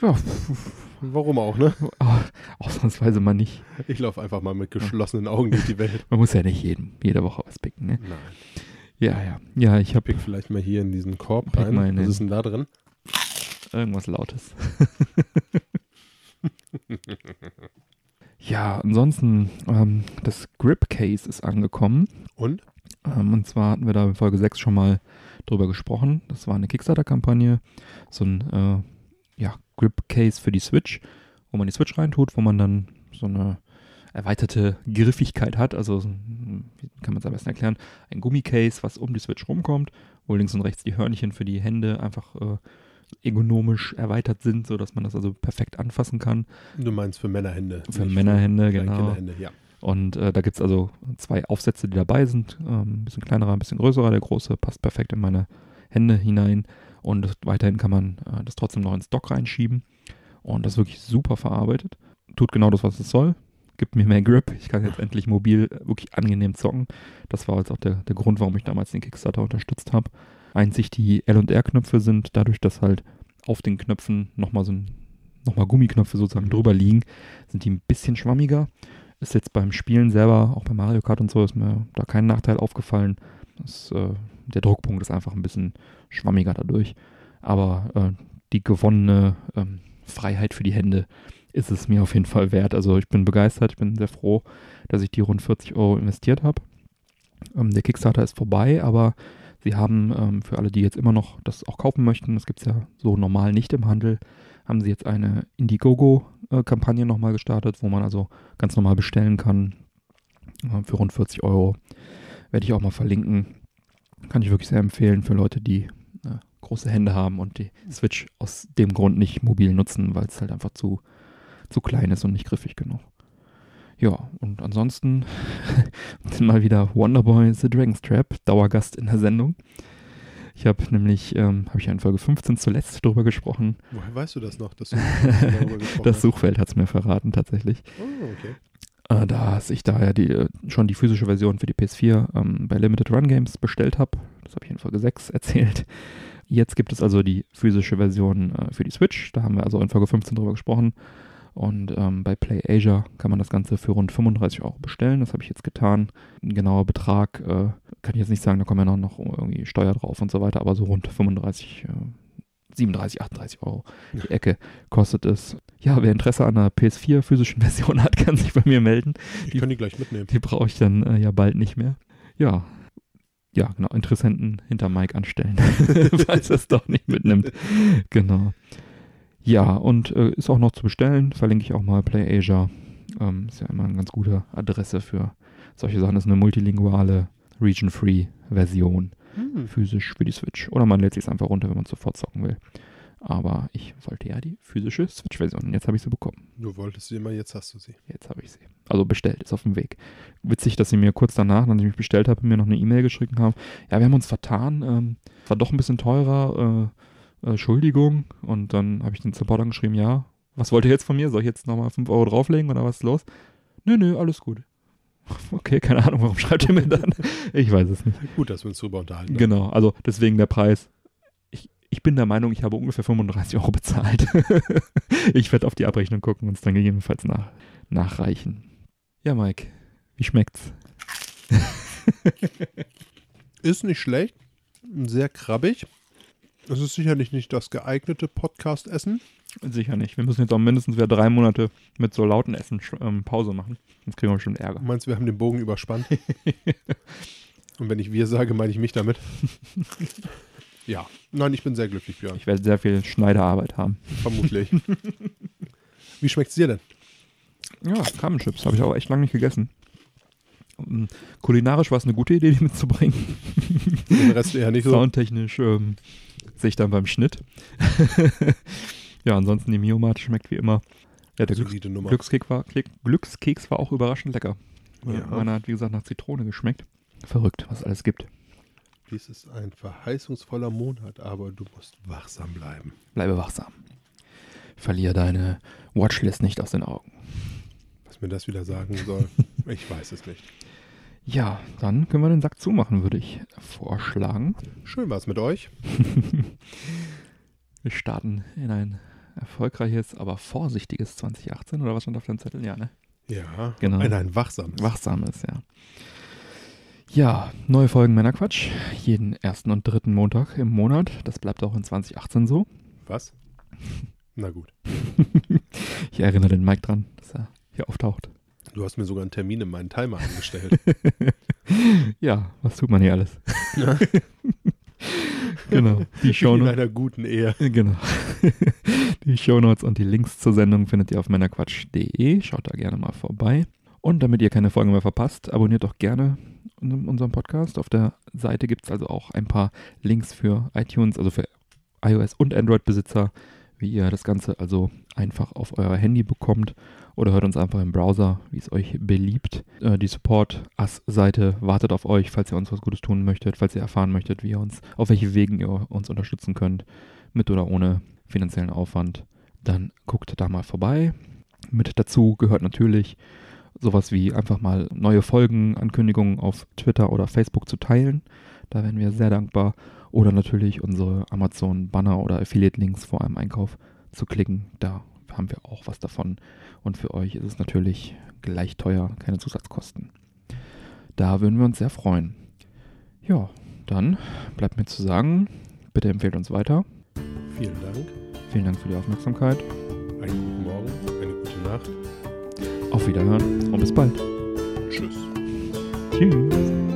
Speaker 3: Ja,
Speaker 2: Warum auch, ne?
Speaker 3: ausnahmsweise mal nicht.
Speaker 2: Ich laufe einfach mal mit geschlossenen Augen durch die Welt.
Speaker 3: Man muss ja nicht jeden, jede Woche was picken, ne?
Speaker 2: Nein.
Speaker 3: Ja, ja. Ja, ich habe
Speaker 2: Pick vielleicht mal hier in diesen Korb rein.
Speaker 3: mal
Speaker 2: Was ist denn da drin?
Speaker 3: irgendwas Lautes. ja, ansonsten, ähm, das Grip Case ist angekommen.
Speaker 2: Und?
Speaker 3: Ähm, und zwar hatten wir da in Folge 6 schon mal drüber gesprochen. Das war eine Kickstarter-Kampagne. So ein äh, ja, Grip Case für die Switch, wo man die Switch reintut, wo man dann so eine erweiterte Griffigkeit hat. Also, wie kann man es am besten erklären? Ein Gummicase, was um die Switch rumkommt, wo links und rechts die Hörnchen für die Hände einfach äh, ergonomisch erweitert sind, sodass man das also perfekt anfassen kann.
Speaker 2: Du meinst für Männerhände.
Speaker 3: Für Männerhände,
Speaker 2: für
Speaker 3: genau.
Speaker 2: Kinderhände, ja.
Speaker 3: Und äh, da gibt es also zwei Aufsätze, die dabei sind. Ähm, ein bisschen kleinerer, ein bisschen größerer. Der große passt perfekt in meine Hände hinein. Und weiterhin kann man äh, das trotzdem noch ins Dock reinschieben. Und das ist wirklich super verarbeitet. Tut genau das, was es soll. Gibt mir mehr Grip. Ich kann jetzt endlich mobil äh, wirklich angenehm zocken. Das war jetzt auch der, der Grund, warum ich damals den Kickstarter unterstützt habe. Einzig die L- und R-Knöpfe sind dadurch, dass halt auf den Knöpfen nochmal so ein, nochmal Gummiknöpfe sozusagen drüber liegen, sind die ein bisschen schwammiger. Ist jetzt beim Spielen selber, auch bei Mario Kart und so, ist mir da kein Nachteil aufgefallen. Das, äh, der Druckpunkt ist einfach ein bisschen schwammiger dadurch. Aber äh, die gewonnene ähm, Freiheit für die Hände ist es mir auf jeden Fall wert. Also ich bin begeistert, ich bin sehr froh, dass ich die rund 40 Euro investiert habe. Ähm, der Kickstarter ist vorbei, aber sie haben ähm, für alle, die jetzt immer noch das auch kaufen möchten, das gibt es ja so normal nicht im Handel, haben sie jetzt eine Indiegogo-Kampagne nochmal gestartet, wo man also ganz normal bestellen kann äh, für rund 40 Euro. Werde ich auch mal verlinken. Kann ich wirklich sehr empfehlen für Leute, die äh, große Hände haben und die Switch aus dem Grund nicht mobil nutzen, weil es halt einfach zu, zu klein ist und nicht griffig genug. Ja, und ansonsten mal wieder Wonderboy The Dragon's Trap, Dauergast in der Sendung. Ich habe nämlich, ähm, habe ich ja in Folge 15 zuletzt drüber gesprochen.
Speaker 2: Woher weißt du das noch, dass du darüber gesprochen
Speaker 3: Das? Suchfeld hat es mir verraten tatsächlich.
Speaker 2: Oh, okay.
Speaker 3: Äh, dass ich da ja die, äh, schon die physische Version für die PS4 ähm, bei Limited Run Games bestellt habe. Das habe ich in Folge 6 erzählt. Jetzt gibt es also die physische Version äh, für die Switch. Da haben wir also in Folge 15 drüber gesprochen. Und ähm, bei Play Asia kann man das Ganze für rund 35 Euro bestellen. Das habe ich jetzt getan. Ein genauer Betrag äh, kann ich jetzt nicht sagen, da kommen ja noch, noch irgendwie Steuer drauf und so weiter, aber so rund 35, äh, 37, 38 Euro die Ecke kostet es. Ja, wer Interesse an einer PS4 physischen Version hat, kann sich bei mir melden.
Speaker 2: Ich kann die gleich mitnehmen.
Speaker 3: Die brauche ich dann äh, ja bald nicht mehr. Ja. Ja, genau. Interessenten hinter Mike anstellen, falls er es doch nicht mitnimmt. Genau. Ja, und äh, ist auch noch zu bestellen. Verlinke ich auch mal PlayAsia. Ähm, ist ja immer eine ganz gute Adresse für solche Sachen. Ist eine multilinguale, region-free Version
Speaker 2: Hm.
Speaker 3: physisch für die Switch. Oder man lädt sich einfach runter, wenn man sofort zocken will. Aber ich wollte ja die physische Switch-Version. und Jetzt habe ich sie bekommen.
Speaker 2: Du wolltest sie immer, jetzt hast du sie.
Speaker 3: Jetzt habe ich sie. Also bestellt, ist auf dem Weg. Witzig, dass sie mir kurz danach, nachdem ich mich bestellt habe, mir noch eine E-Mail geschrieben haben. Ja, wir haben uns vertan. Ähm, war doch ein bisschen teurer. Äh, Entschuldigung. Und dann habe ich den Supporter geschrieben, ja, was wollt ihr jetzt von mir? Soll ich jetzt nochmal 5 Euro drauflegen oder was ist los? Nö, nö, alles gut. Okay, keine Ahnung, warum schreibt ihr mir dann? Ich weiß es nicht.
Speaker 2: Gut, dass wir uns drüber unterhalten.
Speaker 3: Genau, also deswegen der Preis. Ich, ich bin der Meinung, ich habe ungefähr 35 Euro bezahlt. ich werde auf die Abrechnung gucken und es dann gegebenenfalls nach, nachreichen. Ja, Mike, wie schmeckt's?
Speaker 2: Ist nicht schlecht. Sehr krabbig. Es ist sicherlich nicht das geeignete Podcast-Essen.
Speaker 3: Sicher nicht. Wir müssen jetzt auch mindestens wieder drei Monate mit so lauten Essen ähm, Pause machen. Sonst kriegen wir bestimmt Ärger.
Speaker 2: Du meinst, wir haben den Bogen überspannt? Und wenn ich wir sage, meine ich mich damit. ja. Nein, ich bin sehr glücklich, Björn.
Speaker 3: Ich werde sehr viel Schneiderarbeit haben.
Speaker 2: Vermutlich. Wie schmeckt es dir denn?
Speaker 3: Ja, Krabbenchips habe ich auch echt lange nicht gegessen. Ähm, Kulinarisch war es eine gute Idee, die mitzubringen.
Speaker 2: Den Rest eher nicht so.
Speaker 3: Soundtechnisch ähm, sehe ich dann beim Schnitt. ja, ansonsten die Mio-Mate schmeckt wie immer. Ja, der Glücks. Glückskeks war, Glückskeks war auch überraschend lecker.
Speaker 2: Ja.
Speaker 3: Meiner hat, wie gesagt, nach Zitrone geschmeckt. Verrückt, was es alles gibt.
Speaker 2: Dies ist ein verheißungsvoller Monat, aber du musst wachsam bleiben.
Speaker 3: Bleibe wachsam. Verlier deine Watchlist nicht aus den Augen.
Speaker 2: Mir das wieder sagen soll, ich weiß es nicht.
Speaker 3: Ja, dann können wir den Sack zumachen, würde ich vorschlagen.
Speaker 2: Schön war es mit euch.
Speaker 3: Wir starten in ein erfolgreiches, aber vorsichtiges 2018 oder was stand auf dem Zettel? Ja, ne?
Speaker 2: Ja,
Speaker 3: Genau.
Speaker 2: Ein, ein wachsames.
Speaker 3: Wachsames, ja. Ja, neue Folgen Männerquatsch. Jeden ersten und dritten Montag im Monat. Das bleibt auch in 2018 so.
Speaker 2: Was? Na gut.
Speaker 3: Ich erinnere den Mike dran, hier auftaucht.
Speaker 2: Du hast mir sogar einen Termin in meinen Timer angestellt.
Speaker 3: Ja, was tut man hier alles? genau. Die
Speaker 2: Wie in einer guten Ehe.
Speaker 3: Genau. Die Shownotes und die Links zur Sendung findet ihr auf männerquatsch.de. Schaut da gerne mal vorbei. Und damit ihr keine Folgen mehr verpasst, abonniert doch gerne un- unseren Podcast. Auf der Seite gibt es also auch ein paar Links für iTunes, also für iOS- und Android-Besitzer, wie ihr das Ganze also einfach auf euer Handy bekommt oder hört uns einfach im Browser, wie es euch beliebt. Äh, die Support-Us-Seite wartet auf euch, falls ihr uns was Gutes tun möchtet, falls ihr erfahren möchtet, wie ihr uns, auf welche Wegen ihr uns unterstützen könnt, mit oder ohne finanziellen Aufwand. Dann guckt da mal vorbei. Mit dazu gehört natürlich sowas wie einfach mal neue Folgen, Ankündigungen auf Twitter oder Facebook zu teilen. Da wären wir sehr dankbar. Oder natürlich unsere Amazon-Banner oder Affiliate-Links vor einem Einkauf zu klicken. Da haben wir auch was davon. Und für euch ist es natürlich gleich teuer, keine Zusatzkosten. Da würden wir uns sehr freuen. Ja, dann bleibt mir zu sagen, bitte empfehlt uns weiter.
Speaker 2: Vielen Dank.
Speaker 3: Vielen Dank für die Aufmerksamkeit.
Speaker 2: Einen guten Morgen, eine gute Nacht.
Speaker 3: Auf Wiederhören und bis bald.
Speaker 2: Tschüss.
Speaker 3: Tschüss.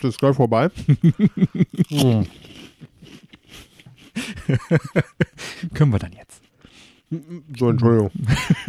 Speaker 2: Warte, ist gleich vorbei.
Speaker 3: Können wir dann jetzt.
Speaker 2: So, Entschuldigung.